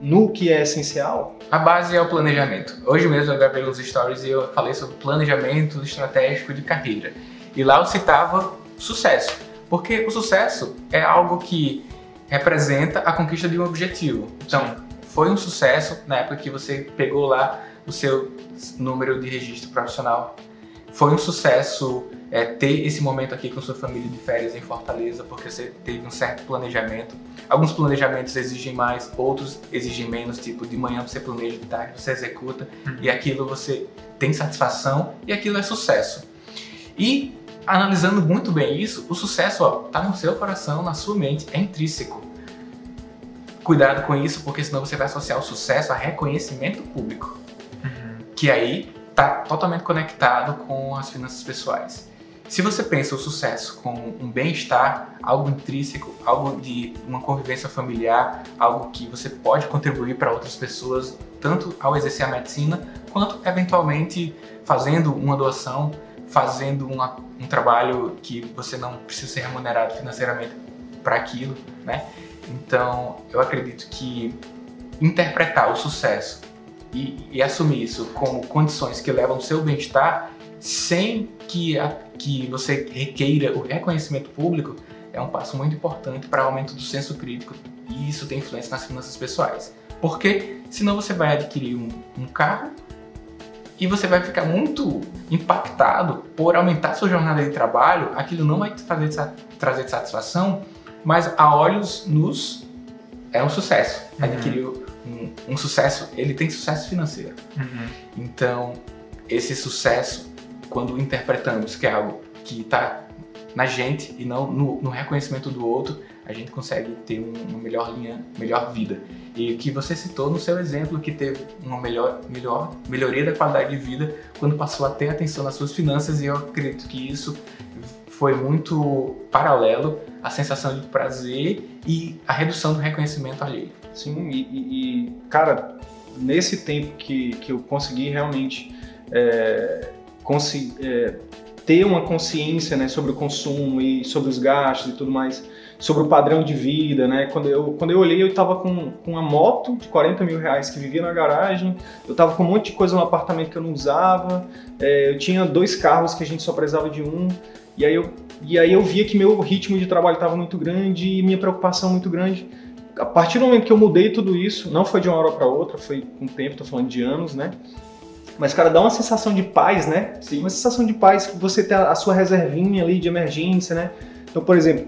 no que é essencial? A base é o planejamento. Hoje mesmo eu gravei uns stories e eu falei sobre planejamento estratégico de carreira. E lá eu citava sucesso, porque o sucesso é algo que representa a conquista de um objetivo. Então, foi um sucesso na época que você pegou lá o seu número de registro profissional. Foi um sucesso é, ter esse momento aqui com sua família de férias em Fortaleza, porque você teve um certo planejamento. Alguns planejamentos exigem mais, outros exigem menos, tipo de manhã você planeja, de tarde você executa, uhum. e aquilo você tem satisfação e aquilo é sucesso. E analisando muito bem isso, o sucesso está no seu coração, na sua mente, é intrínseco. Cuidado com isso, porque senão você vai associar o sucesso a reconhecimento público, uhum. que aí está totalmente conectado com as finanças pessoais. Se você pensa o sucesso como um bem-estar, algo intrínseco, algo de uma convivência familiar, algo que você pode contribuir para outras pessoas, tanto ao exercer a medicina, quanto eventualmente fazendo uma doação, fazendo uma, um trabalho que você não precisa ser remunerado financeiramente para aquilo, né? Então, eu acredito que interpretar o sucesso e, e assumir isso como condições que levam ao seu bem-estar sem que, a, que você requeira o reconhecimento público, é um passo muito importante para o aumento do senso crítico e isso tem influência nas finanças pessoais. Porque senão você vai adquirir um, um carro e você vai ficar muito impactado por aumentar sua jornada de trabalho, aquilo não vai te fazer trazer satisfação, mas a olhos nus é um sucesso. Uhum. Adquirir um, um, sucesso, ele tem sucesso financeiro. Uhum. Então, esse sucesso quando interpretamos que é algo que está na gente e não no, no, reconhecimento do outro, a gente consegue ter uma melhor linha, melhor vida. E que você citou no seu exemplo, que teve uma melhor, melhor melhoria da qualidade de vida quando passou a ter atenção nas suas finanças, e eu acredito que isso foi muito paralelo à sensação de prazer e à redução do reconhecimento alheio. Sim, e, e, e cara, nesse tempo que, que eu consegui realmente é é, ter uma consciência né, sobre o consumo e sobre os gastos e tudo mais, sobre o padrão de vida, né? Quando eu, quando eu olhei, eu estava com, com uma moto de 40 mil reais que vivia na garagem, eu estava com um monte de coisa no apartamento que eu não usava, é, eu tinha dois carros que a gente só precisava de um, e aí eu, e aí eu via que meu ritmo de trabalho estava muito grande e minha preocupação muito grande. a partir do momento que eu mudei tudo isso, não foi de uma hora para outra, foi com um tempo, tô falando de anos, né? Mas, cara, dá uma sensação de paz, né? Sim. Uma sensação de paz que você tem a sua reservinha ali de emergência, né? Então, por exemplo,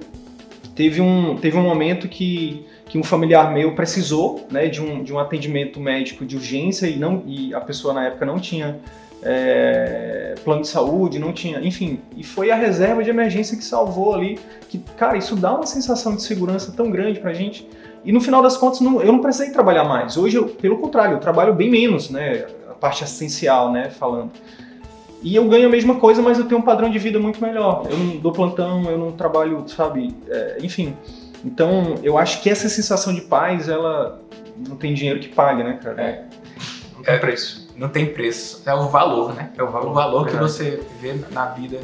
teve um, teve um momento que, que um familiar meu precisou né, de, um, de um atendimento médico de urgência e, não, e a pessoa na época não tinha é, plano de saúde, não tinha, enfim, e foi a reserva de emergência que salvou ali, que, cara, isso dá uma sensação de segurança tão grande pra gente, e no final das contas não, eu não precisei trabalhar mais, hoje, eu, pelo contrário, eu trabalho bem menos, né, parte assistencial, né, falando, e eu ganho a mesma coisa, mas eu tenho um padrão de vida muito melhor, eu não dou plantão, eu não trabalho, sabe, é, enfim, então eu acho que essa sensação de paz, ela não tem dinheiro que pague, né, cara? É. Não tem preço. Não tem preço, é o valor, né? É o valor, o valor que você vê na vida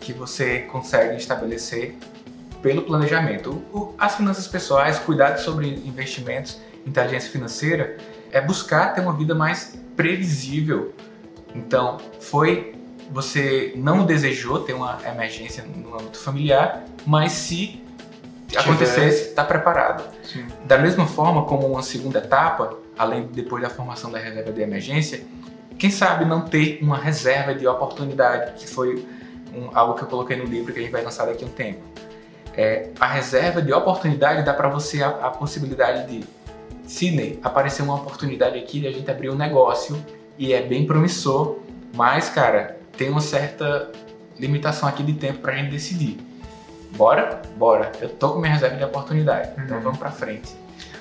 que você consegue estabelecer pelo planejamento. As finanças pessoais, cuidado sobre investimentos, inteligência financeira, é buscar ter uma vida mais previsível. Então, foi você não desejou ter uma emergência no âmbito familiar, mas se Tiver. acontecesse, está preparado. Sim. Da mesma forma como uma segunda etapa, além depois da formação da reserva de emergência, quem sabe não ter uma reserva de oportunidade, que foi um- algo que eu coloquei no livro que a gente vai lançar daqui a um tempo. É, a reserva de oportunidade dá para você a, a possibilidade de, Sidney, aparecer uma oportunidade aqui de a gente abrir um negócio e é bem promissor, mas, cara, tem uma certa limitação aqui de tempo para a gente decidir. Bora? Bora. Eu tô com minha reserva de oportunidade, então Uhum. vamos para frente.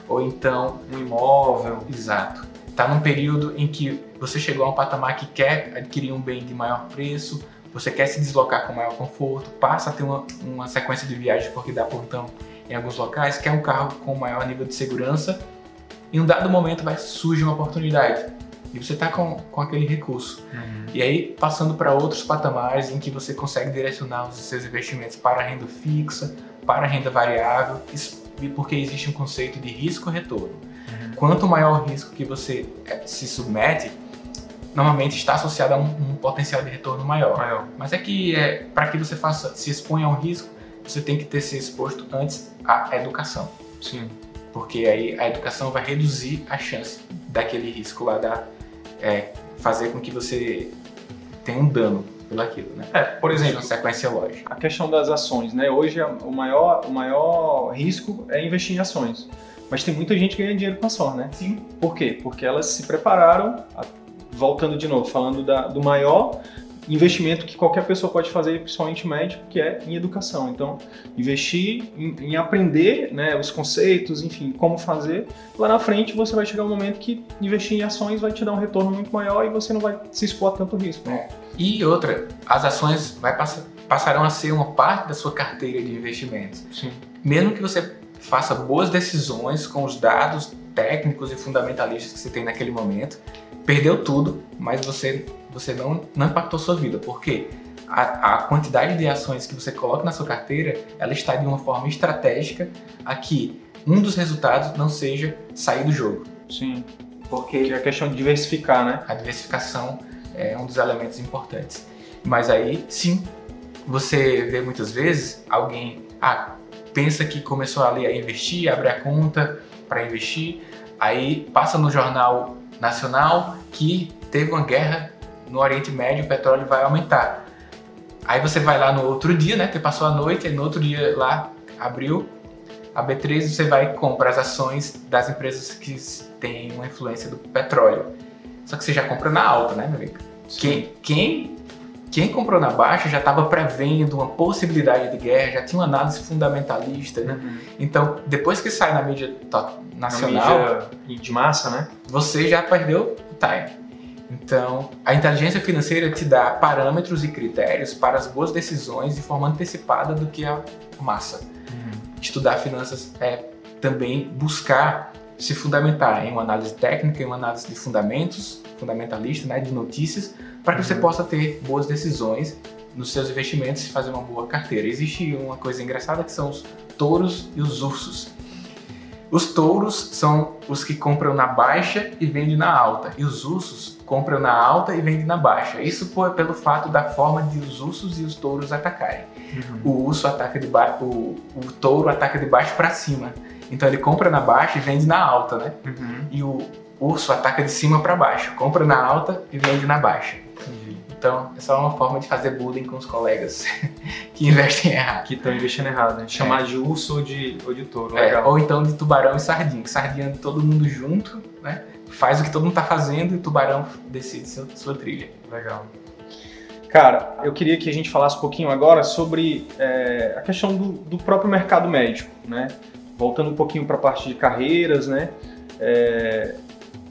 Ou então, Um imóvel. Exato. Está num período em que você chegou a um patamar que quer adquirir um bem de maior preço, você quer se deslocar com maior conforto, passa a ter uma, uma sequência de viagens porque dá plantão em alguns locais, quer um carro com maior nível de segurança, em um dado momento vai surgir uma oportunidade e você está com, com aquele recurso. E aí, passando para outros patamares em que você consegue direcionar os seus investimentos para a renda fixa, para a renda variável, porque existe um conceito de risco-retorno. Quanto maior o risco que você eh, se submete, normalmente está associado a um, um potencial de retorno maior. Maior. Mas é que é, para que você faça, se exponha a um risco, você tem que ter se exposto antes à educação. Sim. Porque aí a educação vai reduzir a chance daquele risco lá da, é, fazer com que você tenha um dano pelo aquilo, né? É, por exemplo, uma sequência lógica. a questão das ações, né? Hoje a- o maior, o maior risco é investir em ações. Mas tem muita gente que ganha dinheiro com ação, né? Sim. Por quê? Porque elas se prepararam, a- voltando de novo, falando da- do maior investimento que qualquer pessoa pode fazer, principalmente médico, que é em educação. Então, investir em, em aprender né, os conceitos, enfim, como fazer. Lá na frente você vai chegar um momento que investir em ações vai te dar um retorno muito maior e você não vai se expor a tanto risco. né? E outra, as ações vai passa- passarão a ser uma parte da sua carteira de investimentos. Sim. Mesmo que você faça boas decisões com os dados técnicos e fundamentalistas que você tem naquele momento, perdeu tudo, mas você, você não, não impactou sua vida. Por quê? A, a quantidade de ações que você coloca na sua carteira, ela está de uma forma estratégica a que um dos resultados não seja sair do jogo. Sim. Porque Que é a questão de diversificar, né? a diversificação é um dos elementos importantes. Mas aí, sim, você vê muitas vezes alguém ah, pensa que começou ali a investir, abre a conta para investir, aí passa no jornal nacional que teve uma guerra no Oriente Médio, o petróleo vai aumentar. Aí você vai lá no outro dia, né, que passou a noite, e no outro dia lá abriu a B3 você vai e compra as ações das empresas que têm uma influência do petróleo. Só que você já compra na alta, né, meu amigo? Quem, quem, quem comprou na baixa já estava prevendo uma possibilidade de guerra, já tinha uma análise fundamentalista, né? Uhum. Então, depois que sai na mídia to- Na nacional, mídia de massa, né? você já perdeu o time. Então, a inteligência financeira te dá parâmetros e critérios para as boas decisões de forma antecipada do que a massa. Estudar finanças é também buscar se fundamentar em uma análise técnica, em uma análise de fundamentos, fundamentalista, né, de notícias, para que você Uhum. possa ter boas decisões nos seus investimentos e fazer uma boa carteira. Existe uma coisa engraçada que são os touros e os ursos. Os touros são os que compram na baixa e vendem na alta, e os ursos compram na alta e vendem na baixa. Isso por- pelo fato da forma de os ursos e os touros atacarem. O urso ataca de baixo, o, o touro ataca de baixo para cima Então ele compra na baixa e vende na alta, né? Uhum. E o urso ataca de cima para baixo, compra na alta e vende na baixa. Entendi. Então, é só uma forma de fazer bullying com os colegas que investem errado. Que estão investindo errado, né? Chamar de urso ou de, ou de touro. É, ou então de tubarão e sardinha, que sardinha todo mundo junto, né? Faz o que todo mundo tá fazendo e o tubarão decide sua, sua trilha. Legal. Cara, eu queria que a gente falasse um pouquinho agora sobre é, a questão do, do próprio mercado médico, né? Voltando um pouquinho para a parte de carreiras, né? É,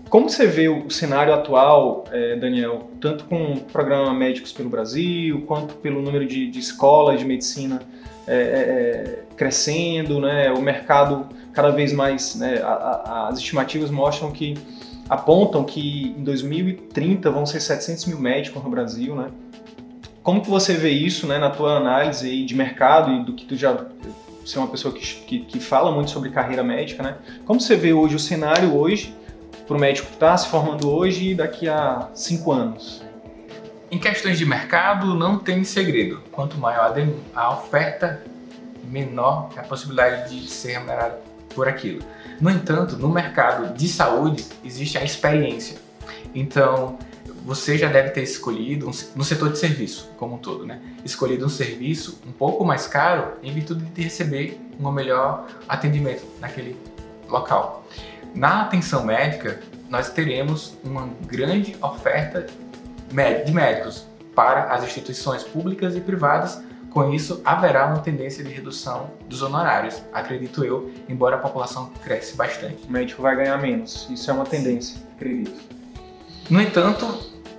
como você vê o cenário atual, é, Daniel, tanto com o programa Médicos pelo Brasil, quanto pelo número de, de escolas de medicina é, é, crescendo, né? O mercado cada vez mais, né? A, a, as estimativas mostram que apontam que em 2030 vão ser 700 mil médicos no Brasil, né? Como que você vê isso, né, na tua análise de mercado e do que tu já você é uma pessoa que, que, que fala muito sobre carreira médica, né? Como você vê hoje o cenário hoje para o médico que está se formando hoje e daqui a cinco anos? Em questões de mercado, não tem segredo. Quanto maior a, oferta, menor é a possibilidade de ser remunerado por aquilo. No entanto, no mercado de saúde existe a experiência. Então, você já deve ter escolhido, no setor de serviço como um todo, né? Escolhido um serviço um pouco mais caro em virtude de receber um melhor atendimento naquele local. Na atenção médica, nós teremos uma grande oferta de médicos para as instituições públicas e privadas. Com isso, haverá uma tendência de redução dos honorários, acredito eu, embora a população cresce bastante. O médico vai ganhar menos. Isso é uma tendência, acredito. No entanto,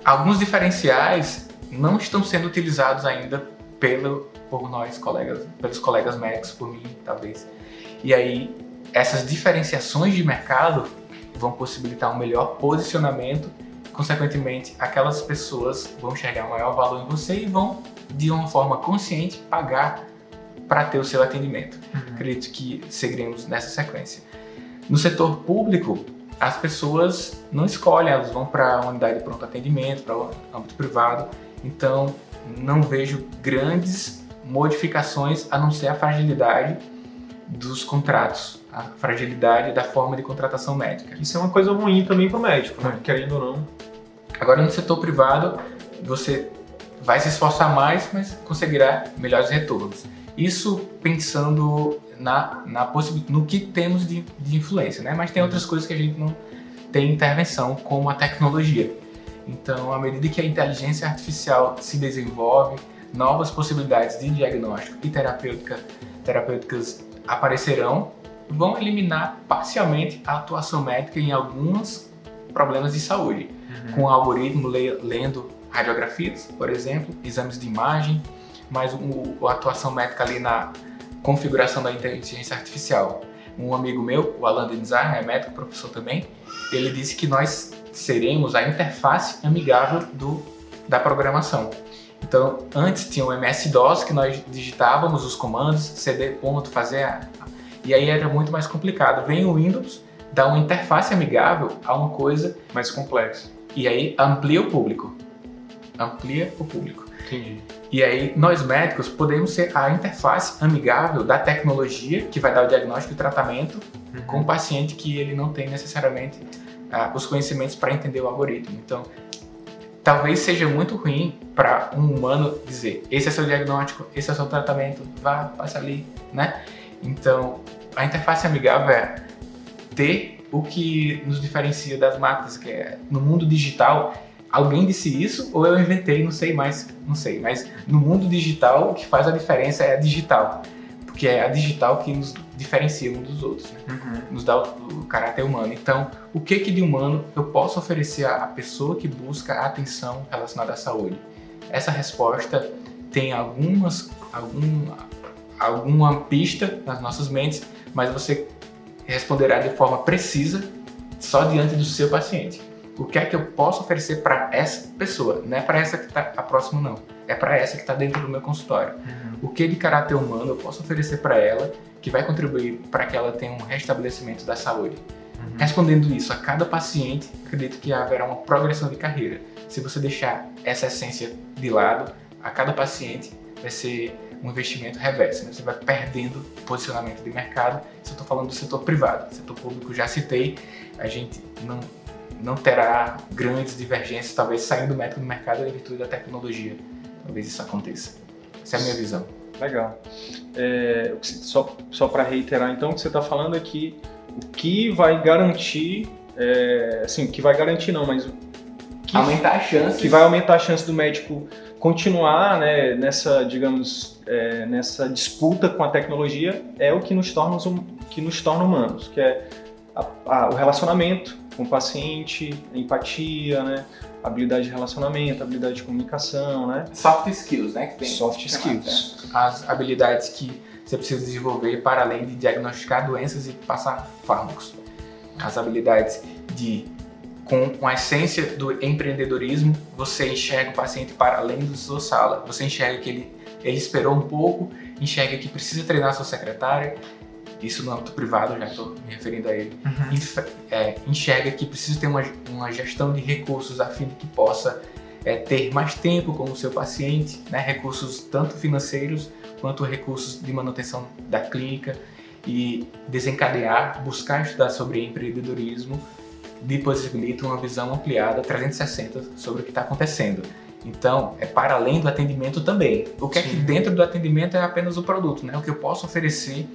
alguns diferenciais não estão sendo utilizados ainda pelo, por nós colegas, pelos colegas médicos, por mim talvez. E aí, essas diferenciações de mercado vão possibilitar um melhor posicionamento. Consequentemente, aquelas pessoas vão enxergar maior valor em você e vão, de uma forma consciente, pagar para ter o seu atendimento. Acredito que seguiremos nessa sequência. No setor público, as pessoas não escolhem, elas vão para a unidade de pronto atendimento, para o âmbito privado. Então, não vejo grandes modificações a não ser a fragilidade dos contratos, a fragilidade da forma de contratação médica. Isso é uma coisa ruim também para o médico, né? Querendo ou não. Agora, no setor privado, você vai se esforçar mais, mas conseguirá melhores retornos. Isso pensando na, na no que temos de, de influência, né? Mas tem outras coisas que a gente não tem intervenção, como a tecnologia. Então, à medida que a inteligência artificial se desenvolve, novas possibilidades de diagnóstico e terapêutica, terapêuticas aparecerão, vão eliminar parcialmente a atuação médica em alguns problemas de saúde com o algoritmo le- lendo radiografias, por exemplo, exames de imagem, mas o, a atuação médica ali na configuração da inteligência artificial. Um amigo meu, o Alan Denizar, é médico, professor também, ele disse que nós seremos a interface amigável do, da programação. Então, antes tinha o MS-DOS, que nós digitávamos os comandos, cd ponto, fazer a... E aí era muito mais complicado. Vem o Windows, dá uma interface amigável a uma coisa Mais complexo. e aí amplia o público. Amplia o público. Entendi. E aí nós médicos podemos ser a interface amigável da tecnologia que vai dar o diagnóstico e tratamento com o paciente que ele não tem necessariamente ah, os conhecimentos para entender o algoritmo. Então, talvez seja muito ruim para um humano dizer: esse é seu diagnóstico, esse é seu tratamento, vá, passa ali, né? Então, a interface amigável é ter o que nos diferencia das máquinas, que é no mundo digital. Alguém disse isso ou eu inventei, não sei mais, não sei. Mas no mundo digital, o que faz a diferença é a digital, porque é a digital que nos diferencia uns dos outros. Né? Uhum. nos dá o, o caráter humano. Então, o que que de humano eu posso oferecer à pessoa que busca atenção relacionada à saúde? Essa resposta tem algumas, algum, alguma pista nas nossas mentes, mas você responderá de forma precisa só diante do seu paciente. O que é que eu posso oferecer para essa pessoa? Não é para essa que está próximo, não. É para essa que está dentro do meu consultório o que de caráter humano eu posso oferecer para ela que vai contribuir para que ela tenha um restabelecimento da saúde. Uhum. Respondendo isso a cada paciente, acredito que haverá uma progressão de carreira. Se você deixar essa essência de lado, a cada paciente vai ser um investimento reverso, né? você vai perdendo posicionamento de mercado. Se eu estou falando do setor privado, setor público já citei, a gente não, não terá grandes divergências, talvez saindo do método do mercado em virtude da tecnologia. Talvez isso aconteça. Essa é a minha visão. Legal. É, só só para reiterar, então, o que você está falando é que o que vai garantir, é, assim, o que vai garantir não, mas que, aumentar a chance que vai aumentar a chance do médico continuar né, nessa, digamos, é, nessa disputa com a tecnologia é o que nos torna, hum, que nos torna humanos, que é a, a, o relacionamento com o paciente, a empatia, né, habilidade de relacionamento, habilidade de comunicação, né? Soft skills, né? Que tem Soft skills. Né? As habilidades que você precisa desenvolver para além de diagnosticar doenças e passar fármacos. As habilidades de com, a essência do empreendedorismo, você enxerga o paciente para além da sua sala. Você enxerga que ele, ele esperou um pouco, enxerga que precisa treinar sua secretária, isso no âmbito privado, já estou me referindo a ele, uhum. é, enxerga que precisa ter uma, uma gestão de recursos a fim de que possa é, ter mais tempo com o seu paciente, né, recursos tanto financeiros quanto recursos de manutenção da clínica e desencadear, buscar estudar sobre empreendedorismo lhe possibilita uma visão ampliada 360 sobre o que está acontecendo. Então, é para além do atendimento também. O que Sim. é que dentro do atendimento é apenas o produto, né? O que eu posso oferecer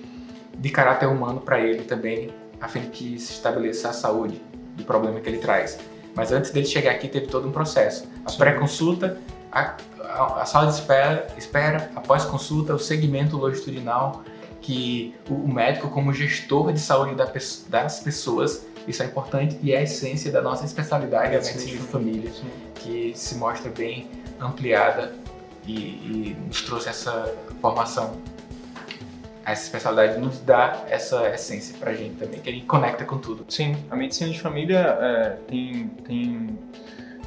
de caráter humano para ele também, a fim de que se estabeleça a saúde do problema que ele traz. Mas antes dele chegar aqui, teve todo um processo. A pré-consulta, a, a, a, sala de espera, espera a pós-consulta, o segmento longitudinal, que o, o médico, como gestor de saúde da, das pessoas, isso é importante e é a essência da nossa especialidade, a medicina de família, que se mostra bem ampliada e, e nos trouxe essa formação. Essa especialidade nos dá essa essência pra gente também, que a gente conecta com tudo. Sim, a medicina de família é, tem, tem,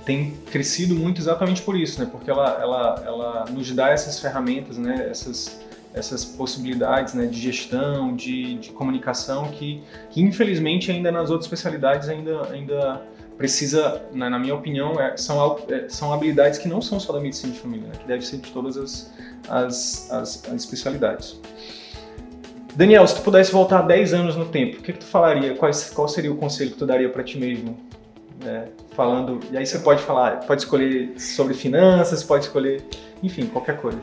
tem crescido muito exatamente por isso, né? Porque ela, ela, ela nos dá essas ferramentas, né? Essas, essas possibilidades né, de gestão, de, de comunicação que, que, infelizmente ainda nas outras especialidades ainda, ainda precisa, na, na minha opinião, é, são, é, são habilidades que não são só da medicina de família, né, que deve ser de todas as, as, as, as, especialidades. Daniel, se tu pudesse voltar 10 anos no tempo, o que, que tu falaria? Qual, qual seria o conselho que tu daria para ti mesmo? É, falando, e aí você pode falar, pode escolher sobre finanças, pode escolher, enfim, qualquer coisa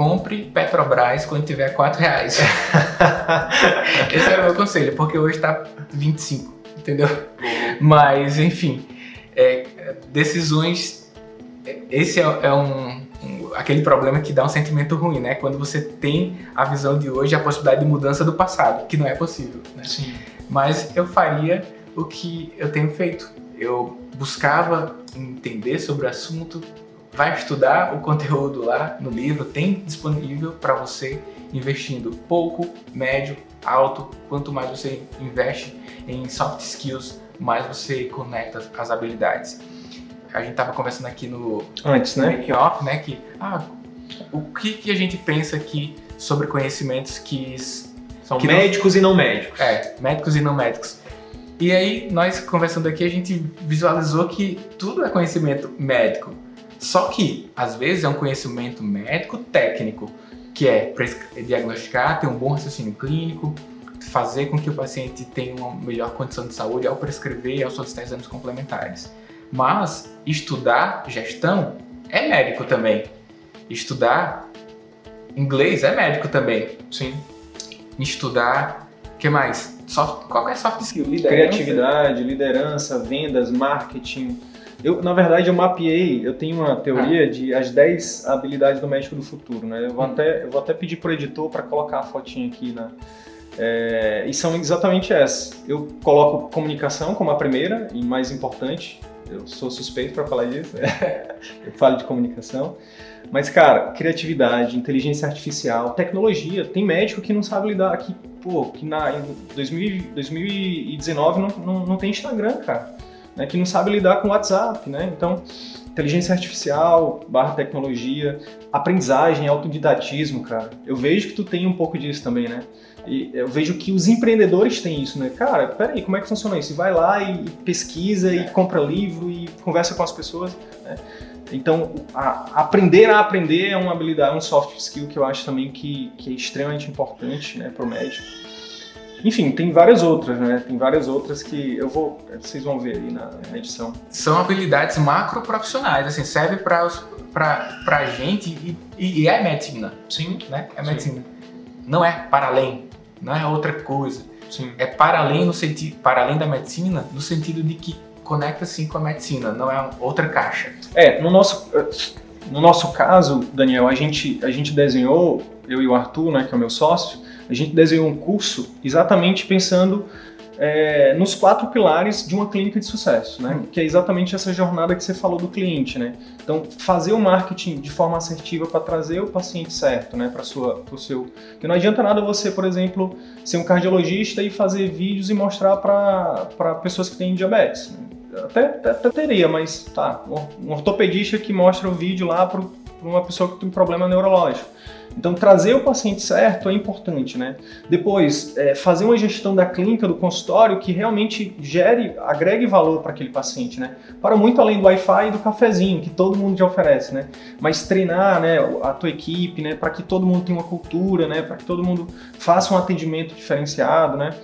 compre Petrobras quando tiver 4 reais. Esse é o meu conselho, porque hoje está 25, entendeu? Mas, enfim, é, decisões. Esse é, é um, um, aquele problema que dá um sentimento ruim, né? Quando você tem a visão de hoje, a possibilidade de mudança do passado, que não é possível. Né? Sim. Mas eu faria o que eu tenho feito. Eu buscava entender sobre o assunto, vai estudar o conteúdo lá no livro, tem disponível para você investindo pouco, médio, alto. Quanto mais você investe em soft skills, mais você conecta as habilidades. A gente estava conversando aqui no antes, né? Make off, né? Que ah, o que, que a gente pensa aqui sobre conhecimentos que são que médicos não, e não médicos? É, médicos e não médicos. E aí, nós conversando aqui, a gente visualizou que tudo é conhecimento médico. Só que, às vezes, é um conhecimento médico técnico, que é diagnosticar, ter um bom raciocínio clínico, fazer com que o paciente tenha uma melhor condição de saúde ao prescrever e ao solicitar exames complementares. Mas estudar gestão é médico também. Estudar inglês é médico também. Sim. Estudar, o que mais? Soft, qual é soft skill? Liderança. Criatividade, liderança, vendas, marketing, eu, na verdade, eu mapeei, eu tenho uma teoria ah. de as 10 habilidades do médico do futuro, né? Eu vou, hum. até, eu vou até pedir pro editor para colocar a fotinha aqui, né? É, e são exatamente essas. Eu coloco comunicação como a primeira e mais importante. Eu sou suspeito para falar disso. eu falo de comunicação. Mas, cara, criatividade, inteligência artificial, tecnologia. Tem médico que não sabe lidar, que, pô, que na, em 2000, 2019 não, não, não tem Instagram, cara né, que não sabe lidar com o WhatsApp, né? Então, inteligência artificial, barra tecnologia, aprendizagem, autodidatismo, cara. Eu vejo que tu tem um pouco disso também, né? E eu vejo que os empreendedores têm isso, né? Cara, peraí, como é que funciona isso? Vai lá e pesquisa e compra livro e conversa com as pessoas, né? Então, a, aprender a aprender é uma habilidade, um soft skill que eu acho também que, que é extremamente importante né, para o médico. Enfim, tem várias outras, né? Tem várias outras que eu vou. Vocês vão ver aí na, na edição. São habilidades macro profissionais, assim, serve para a gente e, e, é medicina. Sim. Né? É medicina. Sim. Não é para além, não é outra coisa. Sim. É para além no sentido, para além da medicina, no sentido de que conecta sim com a medicina, não é outra caixa. É, no nosso, no nosso caso, Daniel, a gente, a gente desenhou, eu e o Arthur, né, que é o meu sócio, a gente desenhou um curso exatamente pensando é, nos quatro pilares de uma clínica de sucesso, né? Hum. Que é exatamente essa jornada que você falou do cliente, né? Então, fazer o marketing de forma assertiva para trazer o paciente certo, né? Para sua, o seu. Porque não adianta nada você, por exemplo, ser um cardiologista e fazer vídeos e mostrar para pessoas que têm diabetes. Até, até, até, teria, mas tá. Um ortopedista que mostra o vídeo lá para uma pessoa que tem um problema neurológico. Então, trazer o paciente certo é importante, né? Depois, é, fazer uma gestão da clínica, do consultório, que realmente gere, agregue valor para aquele paciente, né? Para muito além do Wi-Fi e do cafezinho, que todo mundo já oferece, né? Mas treinar, né, a tua equipe, né, para que todo mundo tenha uma cultura, né, para que todo mundo faça um atendimento diferenciado, né?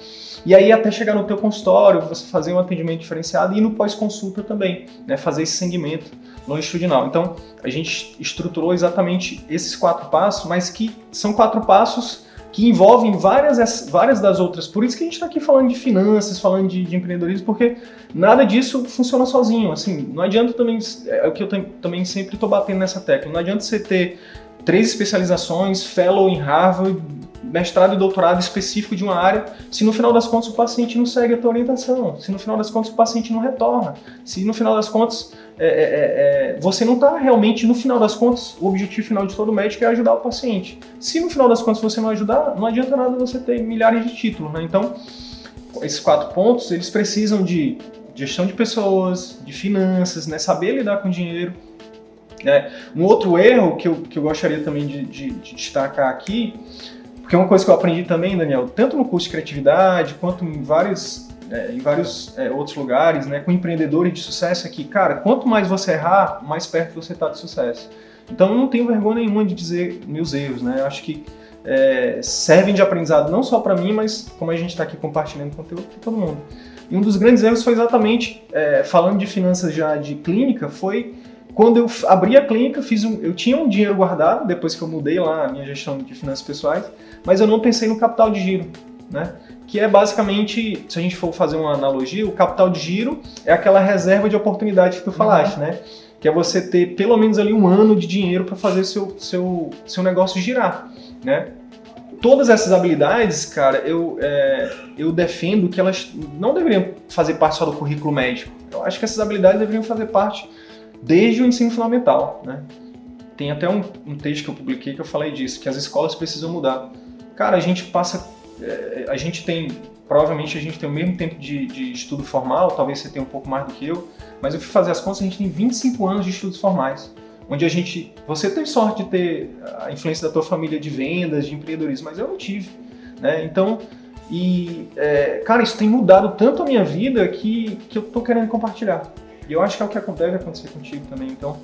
E aí até chegar no teu consultório, você fazer um atendimento diferenciado e no pós-consulta também, né, fazer esse segmento longitudinal. Então, a gente estruturou exatamente esses quatro passos, mas que são quatro passos que envolvem várias, várias das outras. Por isso que a gente está aqui falando de finanças, falando de, de, empreendedorismo, porque nada disso funciona sozinho. Assim, não adianta também, é o que eu também sempre estou batendo nessa tecla, não adianta você ter três especializações, fellow em Harvard, mestrado e doutorado específico de uma área, se no final das contas o paciente não segue a tua orientação, se no final das contas o paciente não retorna, se no final das contas é, é, é, é você não está realmente, no final das contas, o objetivo final de todo médico é ajudar o paciente. Se no final das contas você não ajudar, não adianta nada você ter milhares de títulos, né? Então, esses quatro pontos, eles precisam de gestão de pessoas, de finanças, né? saber lidar com dinheiro, né? Um outro erro que eu, que eu gostaria também de, de, de destacar aqui, porque é uma coisa que eu aprendi também, Daniel, tanto no curso de criatividade quanto em vários, é, em vários é, outros lugares, né, com empreendedores de sucesso, que, cara, quanto mais você errar, mais perto você está de sucesso. Então eu não tenho vergonha nenhuma de dizer meus erros, né? Eu acho que é, servem de aprendizado não só para mim, mas como a gente está aqui compartilhando conteúdo para todo mundo. E um dos grandes erros foi exatamente, é, falando de finanças já de clínica, foi quando eu abri a clínica, fiz um, eu tinha um dinheiro guardado, depois que eu mudei lá a minha gestão de finanças pessoais, mas eu não pensei no capital de giro, né? Que é basicamente, se a gente for fazer uma analogia, o capital de giro é aquela reserva de oportunidade que tu falaste, uhum. né? Que é você ter pelo menos ali um ano de dinheiro para fazer seu, seu, seu negócio girar, né? Todas essas habilidades, cara, eu, é, eu defendo que elas não deveriam fazer parte só do currículo médico. Eu acho que essas habilidades deveriam fazer parte desde o ensino fundamental. Né? Tem até um, um, texto que eu publiquei que eu falei disso, que as escolas precisam mudar. Cara, a gente passa, a gente tem, provavelmente a gente tem o mesmo tempo de, de, estudo formal, talvez você tenha um pouco mais do que eu, mas eu fui fazer as contas, a gente tem 25 anos de estudos formais, onde a gente, você tem sorte de ter a influência da tua família de vendas, de empreendedorismo, mas eu não tive, né? Então, e, é, cara, isso tem mudado tanto a minha vida que, que eu tô querendo compartilhar. E eu acho que é o que deve acontecer contigo também. Então,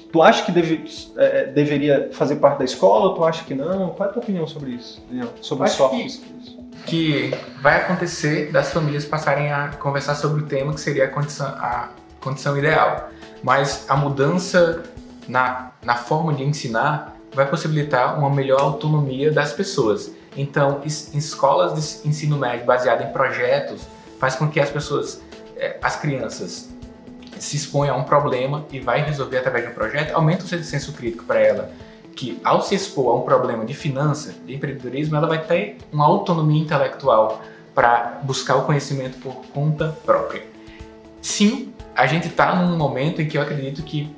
tu acha que deve, é, é, deveria fazer parte da escola ou tu acha que não? Qual é a tua opinião sobre isso, Daniel? Sobre acho soft skills? Que vai acontecer das famílias passarem a conversar sobre o tema que seria a condição, a condição ideal. Mas a mudança na, na forma de ensinar vai possibilitar uma melhor autonomia das pessoas. Então, em escolas de ensino médio baseado em projetos faz com que as pessoas, é, as crianças se expõe a um problema e vai resolver através de um projeto, aumenta o seu senso crítico para ela, que ao se expor a um problema de finança, de empreendedorismo, ela vai ter uma autonomia intelectual para buscar o conhecimento por conta própria. Sim, a gente está num momento em que eu acredito que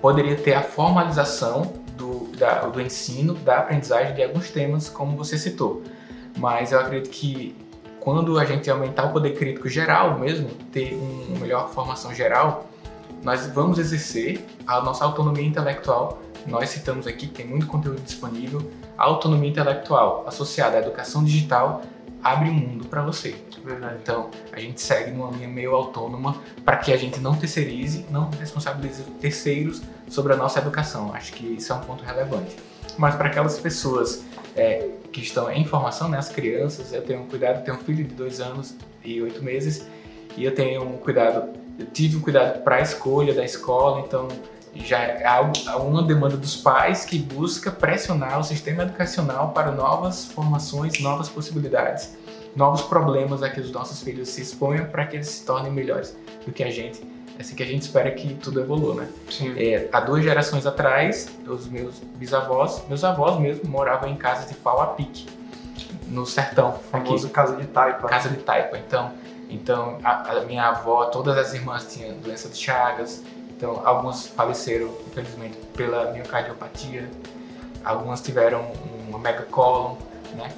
poderia ter a formalização do, da, do ensino, da aprendizagem de alguns temas, como você citou. Mas eu acredito que quando a gente aumentar o poder crítico geral mesmo, ter uma melhor formação geral, nós vamos exercer a nossa autonomia intelectual. Nós citamos aqui, tem muito conteúdo disponível, a autonomia intelectual associada à educação digital abre um mundo para você. Verdade. Então, a gente segue numa linha meio autônoma para que a gente não terceirize, não responsabilize terceiros sobre a nossa educação. Acho que isso é um ponto relevante. Mas para aquelas pessoas é, que estão em formação, né, as crianças, eu tenho um cuidado, tenho um filho de dois anos e oito meses, e eu tenho um cuidado, eu tive um cuidado para a escolha da escola, então já há uma demanda dos pais que busca pressionar o sistema educacional para novas formações, novas possibilidades, novos problemas a que os nossos filhos se exponham para que eles se tornem melhores do que a gente. É assim que a gente espera que tudo evolua, né? Sim. É, há duas gerações atrás, os meus bisavós, meus avós mesmo, moravam em casas de pau a pique, no sertão, O famoso casa de taipa. casa de taipa. Então, então a, a minha avó, todas as irmãs tinham doença de Chagas. Então, alguns faleceram, infelizmente, pela miocardiopatia. Algumas tiveram uma megacolon, né?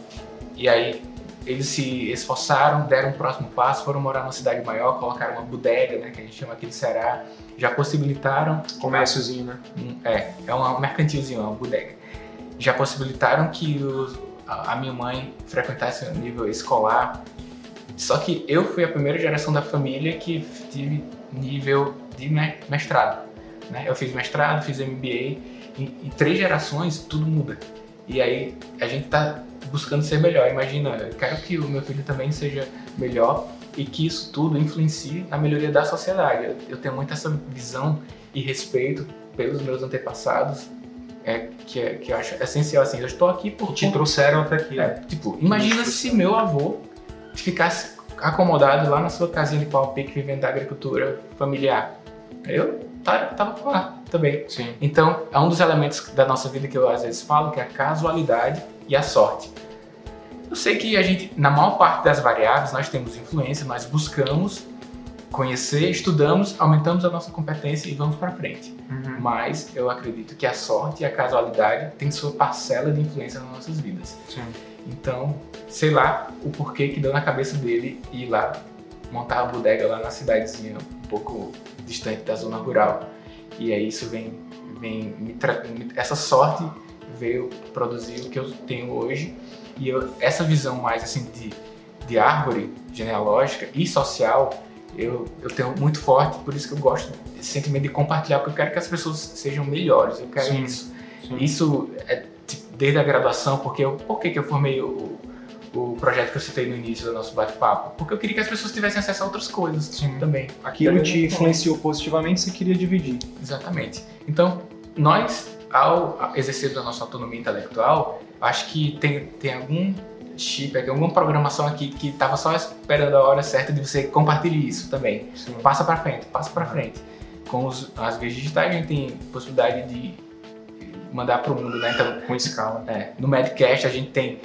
E aí eles se esforçaram, deram um próximo passo, foram morar numa cidade maior, colocaram uma bodega, né, que a gente chama aqui de Ceará, já possibilitaram Comérciozinho, né? é, é um mercantilzinho, é uma bodega. Já possibilitaram que os- a, a minha mãe frequentasse o nível escolar. Só que eu fui a primeira geração da família que tive nível de me- mestrado. Né? Eu fiz mestrado, fiz MBA. Em, em três gerações tudo muda. E aí a gente tá buscando ser melhor. Imagina, eu quero que o meu filho também seja melhor e que isso tudo influencie na melhoria da sociedade. Eu, eu tenho muito essa visão e respeito pelos meus antepassados, é, que, é, que eu acho essencial. Assim, eu estou aqui por Te trouxeram até aqui. é, tipo, imagina se meu avô ficasse acomodado lá na sua casinha de pau a pique vivendo da agricultura familiar. Eu tava lá também. Sim. Então, é um dos elementos da nossa vida que eu às vezes falo, que é a casualidade e a sorte. Eu sei que a gente, na maior parte das variáveis, nós temos influência, nós buscamos conhecer, estudamos, aumentamos a nossa competência e vamos para frente. Uhum. Mas eu acredito que a sorte e a casualidade têm sua parcela de influência nas nossas vidas. Sim. Então, sei lá o porquê que deu na cabeça dele ir lá montar a bodega lá na cidadezinha um pouco distante da zona rural. E aí isso vem, vem me tra- essa sorte veio produzir o que eu tenho hoje. E eu- essa visão mais assim de, de árvore genealógica e social eu, eu tenho muito forte, por isso que eu gosto desse sentimento de compartilhar, porque eu quero que as pessoas sejam melhores, eu quero Sim. isso. Sim. Isso é tipo, desde a graduação, porque eu, por que, que eu formei o, o projeto que eu citei no início do nosso bate-papo? Porque eu queria que as pessoas tivessem acesso a outras coisas Sim. também. Aquilo te influenciou positivamente, você queria dividir. Exatamente. Então, nós, ao exercer da nossa autonomia intelectual, acho que tem, tem algum chip, aqui, alguma programação aqui que estava só esperando a hora certa de você compartilhar isso também. Sim. Passa para frente, passa para frente. Com os, as vias digitais, a gente tem possibilidade de mandar para o mundo, né? Então, Com escala. É, no Madcast a gente tem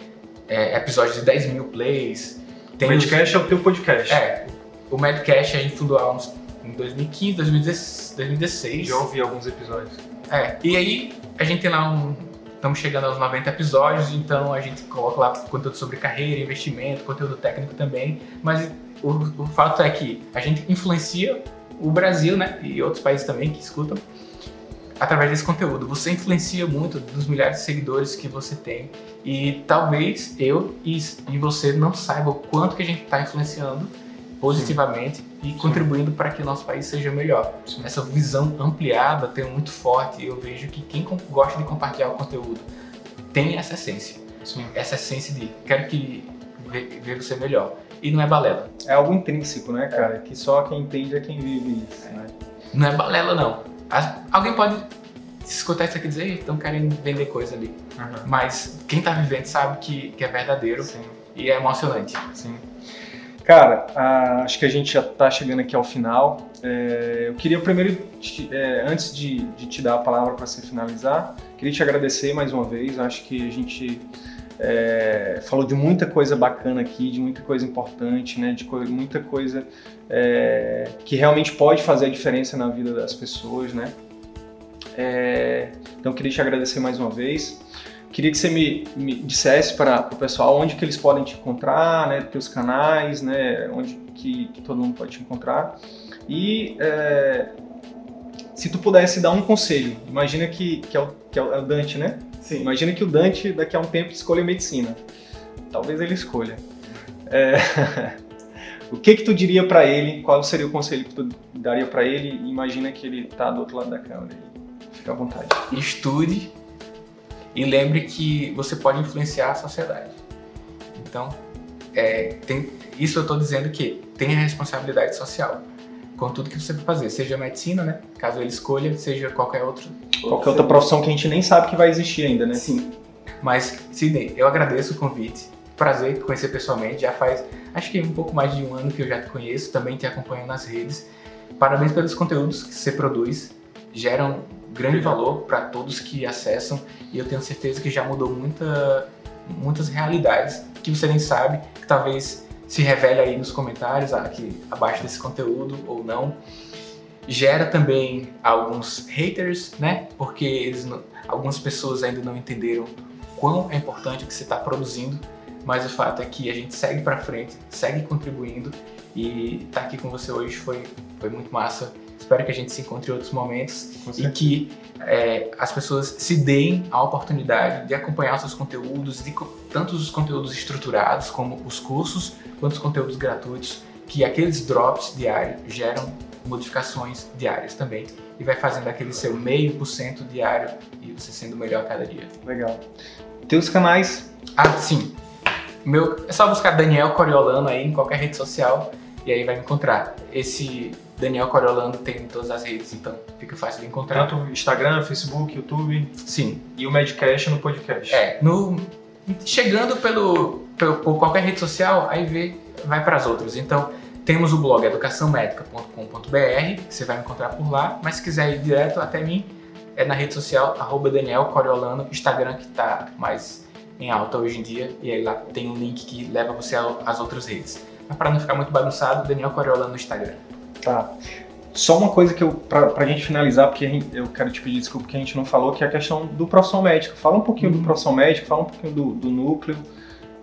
é, episódios de 10 mil plays. O podcast é o teu podcast. os- é, o Madcast a gente fundou há uns, em 2015, 2016. 2016. Já ouvi alguns episódios. É, e aí a gente tem lá um. Estamos chegando aos 90 episódios, então a gente coloca lá conteúdo sobre carreira, investimento, conteúdo técnico também. Mas o, o fato é que a gente influencia o Brasil, né? E outros países também que escutam através desse conteúdo. Você influencia muito dos milhares de seguidores que você tem. E talvez eu e, você não saiba o quanto que a gente está influenciando positivamente e contribuindo para que o nosso país seja melhor. Essa visão ampliada tem muito forte e eu vejo que quem gosta de compartilhar o conteúdo tem essa essência. Sim. Essa essência de quero que ver, você melhor. E não é balela. É algo intrínseco, né, cara? Que só quem entende é quem vive isso, né? Não é balela, não. As- alguém pode escutar isso aqui e dizer, "Ih, estão querendo vender coisa ali. Mas quem tá vivendo sabe que, que é verdadeiro Sim, e é emocionante. sim. Cara, ah, acho que a gente já tá chegando aqui ao final. É, eu queria primeiro, te- é, antes de, de te dar a palavra para você finalizar, queria te agradecer mais uma vez. Acho que a gente é, falou de muita coisa bacana aqui, de muita coisa importante, né? De co- muita coisa é, que realmente pode fazer a diferença na vida das pessoas, né? É, então, queria te agradecer mais uma vez. Queria que você me, me dissesse para o pessoal onde que eles podem te encontrar, né, teus canais, né, onde que, que todo mundo pode te encontrar. E é, se tu pudesse dar um conselho, imagina que, que, é, o, que é o Dante, né? Sim. Imagina que o Dante daqui a um tempo escolha medicina. Talvez ele escolha. É... o que que tu diria para ele? Qual seria o conselho que tu daria para ele? Imagina que ele tá do outro lado da câmera. Fica à vontade. Estude e lembre que você pode influenciar a sociedade. Então, é, tem, isso eu estou dizendo que tem a responsabilidade social com tudo que você vai fazer, seja medicina, né? Caso ele escolha, seja qualquer outro. Qualquer outra profissão que a gente nem sabe que vai existir ainda, né? Sim. Mas, Sidney, eu agradeço o convite. Prazer te conhecer pessoalmente. Já faz, acho que um pouco mais de um ano que eu já te conheço, também te acompanho nas redes. Parabéns pelos conteúdos que você produz. Geram grande valor para todos que acessam e eu tenho certeza que já mudou muita, muitas realidades que você nem sabe, que talvez se revele aí nos comentários aqui abaixo desse conteúdo ou não. Gera também alguns haters, né? Porque eles não, algumas pessoas ainda não entenderam quão é importante o que você está produzindo, mas o fato é que a gente segue para frente, segue contribuindo e estar tá aqui com você hoje foi, foi muito massa. Espero que a gente se encontre em outros momentos e que é, as pessoas se deem a oportunidade de acompanhar os seus conteúdos, de, tanto os conteúdos estruturados como os cursos, quanto os conteúdos gratuitos, que aqueles drops diários geram modificações diárias também e vai fazendo aquele seu meio por cento diário e você sendo melhor a cada dia. Legal. Teus canais? Ah, sim. Meu, é só buscar Daniel Coriolano aí em qualquer rede social e aí vai me encontrar. Esse Daniel Coriolano tem em todas as redes, então fica fácil de encontrar. Tanto Instagram, Facebook, YouTube. Sim. E o Medcast no podcast. É, no, chegando pelo, pelo, por qualquer rede social, aí vê, vai para as outras. Então, temos o blog educaçãomedica.com.br, você vai me encontrar por lá, mas se quiser ir direto até mim, é na rede social, arroba Daniel Coriolano, Instagram que está mais em alta hoje em dia, e aí lá tem um link que leva você às outras redes. Mas para não ficar muito bagunçado, Daniel Coriolano no Instagram. Tá. Só uma coisa que eu, pra, pra gente finalizar, porque gente, eu quero te pedir desculpa que a gente não falou, que é a questão do profissão médico. Fala um pouquinho do profissão médico, fala um pouquinho do, do núcleo.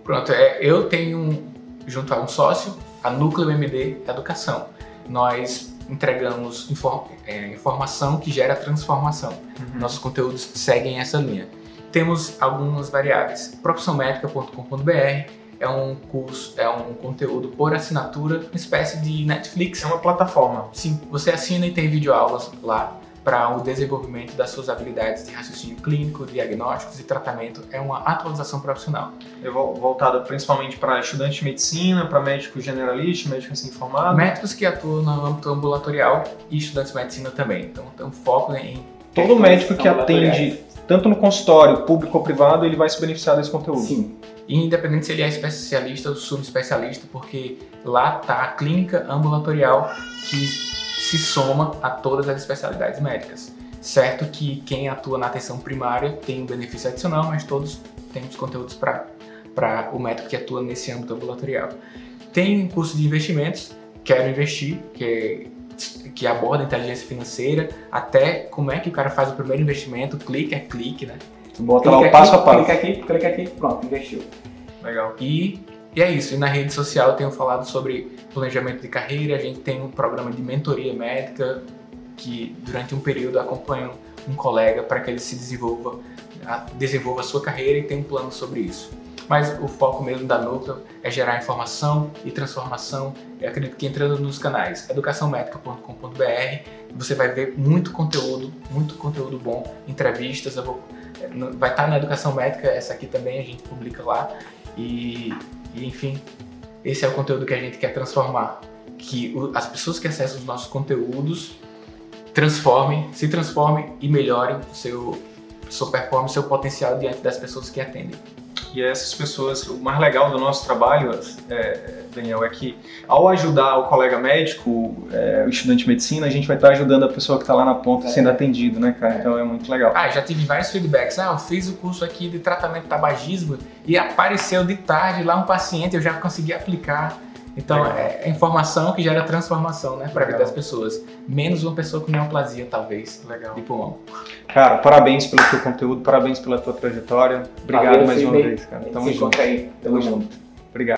Pronto, é, eu tenho, junto a um sócio, a Núcleo MD Educação. Nós entregamos inform, é, informação que gera transformação. Uhum. Nossos conteúdos seguem essa linha. Temos algumas variáveis. profissãomédica.com.br é um curso, é um conteúdo por assinatura, uma espécie de Netflix. É uma plataforma. Sim, você assina e tem videoaulas lá para o desenvolvimento das suas habilidades de raciocínio clínico, diagnósticos e tratamento. É uma atualização profissional. É voltada principalmente para estudantes de medicina, para médicos generalistas, médicos informados? Médicos que atuam no âmbito ambulatorial e estudantes de medicina também. Então, tem um foco em... Todo médico que atende, tanto no consultório, público ou privado, ele vai se beneficiar desse conteúdo? Sim independente se ele é especialista ou subespecialista, porque lá está a clínica ambulatorial que se soma a todas as especialidades médicas. Certo que quem atua na atenção primária tem um benefício adicional, mas todos temos conteúdos para o médico que atua nesse âmbito ambulatorial. Tem um curso de investimentos, Quero Investir, que, que aborda inteligência financeira, até como é que o cara faz o primeiro investimento, clique é clique, né? Tu bota clica lá o passo aqui, a passo. Clica aqui, clica aqui, pronto, investiu. Legal. E, e é isso. E na rede social eu tenho falado sobre planejamento de carreira, a gente tem um programa de mentoria médica que durante um período acompanha um colega para que ele se desenvolva, desenvolva a sua carreira e tem um plano sobre isso. Mas o foco mesmo da Núcleo é gerar informação e transformação. Eu acredito que entrando nos canais educaçãomedica.com.br você vai ver muito conteúdo, muito conteúdo bom, entrevistas. Vou vai estar na educação médica, essa aqui também a gente publica lá. E, e enfim, esse é o conteúdo que a gente quer transformar. Que o, as pessoas que acessam os nossos conteúdos transformem, se transformem e melhorem o seu, sua performance, seu potencial diante das pessoas que atendem. E essas pessoas, o mais legal do nosso trabalho, é, Daniel, é que ao ajudar o colega médico, é, o estudante de medicina, a gente vai estar ajudando a pessoa que está lá na ponta é. sendo atendido, né, cara? Então é muito legal. Ah, já tive vários feedbacks. Ah, eu fiz o curso aqui de tratamento de tabagismo e apareceu de tarde lá um paciente, eu já consegui aplicar. Então, é, é informação que gera transformação, né, para a vida das pessoas. Menos uma pessoa com neoplasia, talvez, Legal. de pulmão. Cara, parabéns pelo teu conteúdo, parabéns pela tua trajetória. Obrigado Valeu, mais uma vez, cara. Tamo junto. Aí. Tamo, Tamo junto. junto. Obrigado.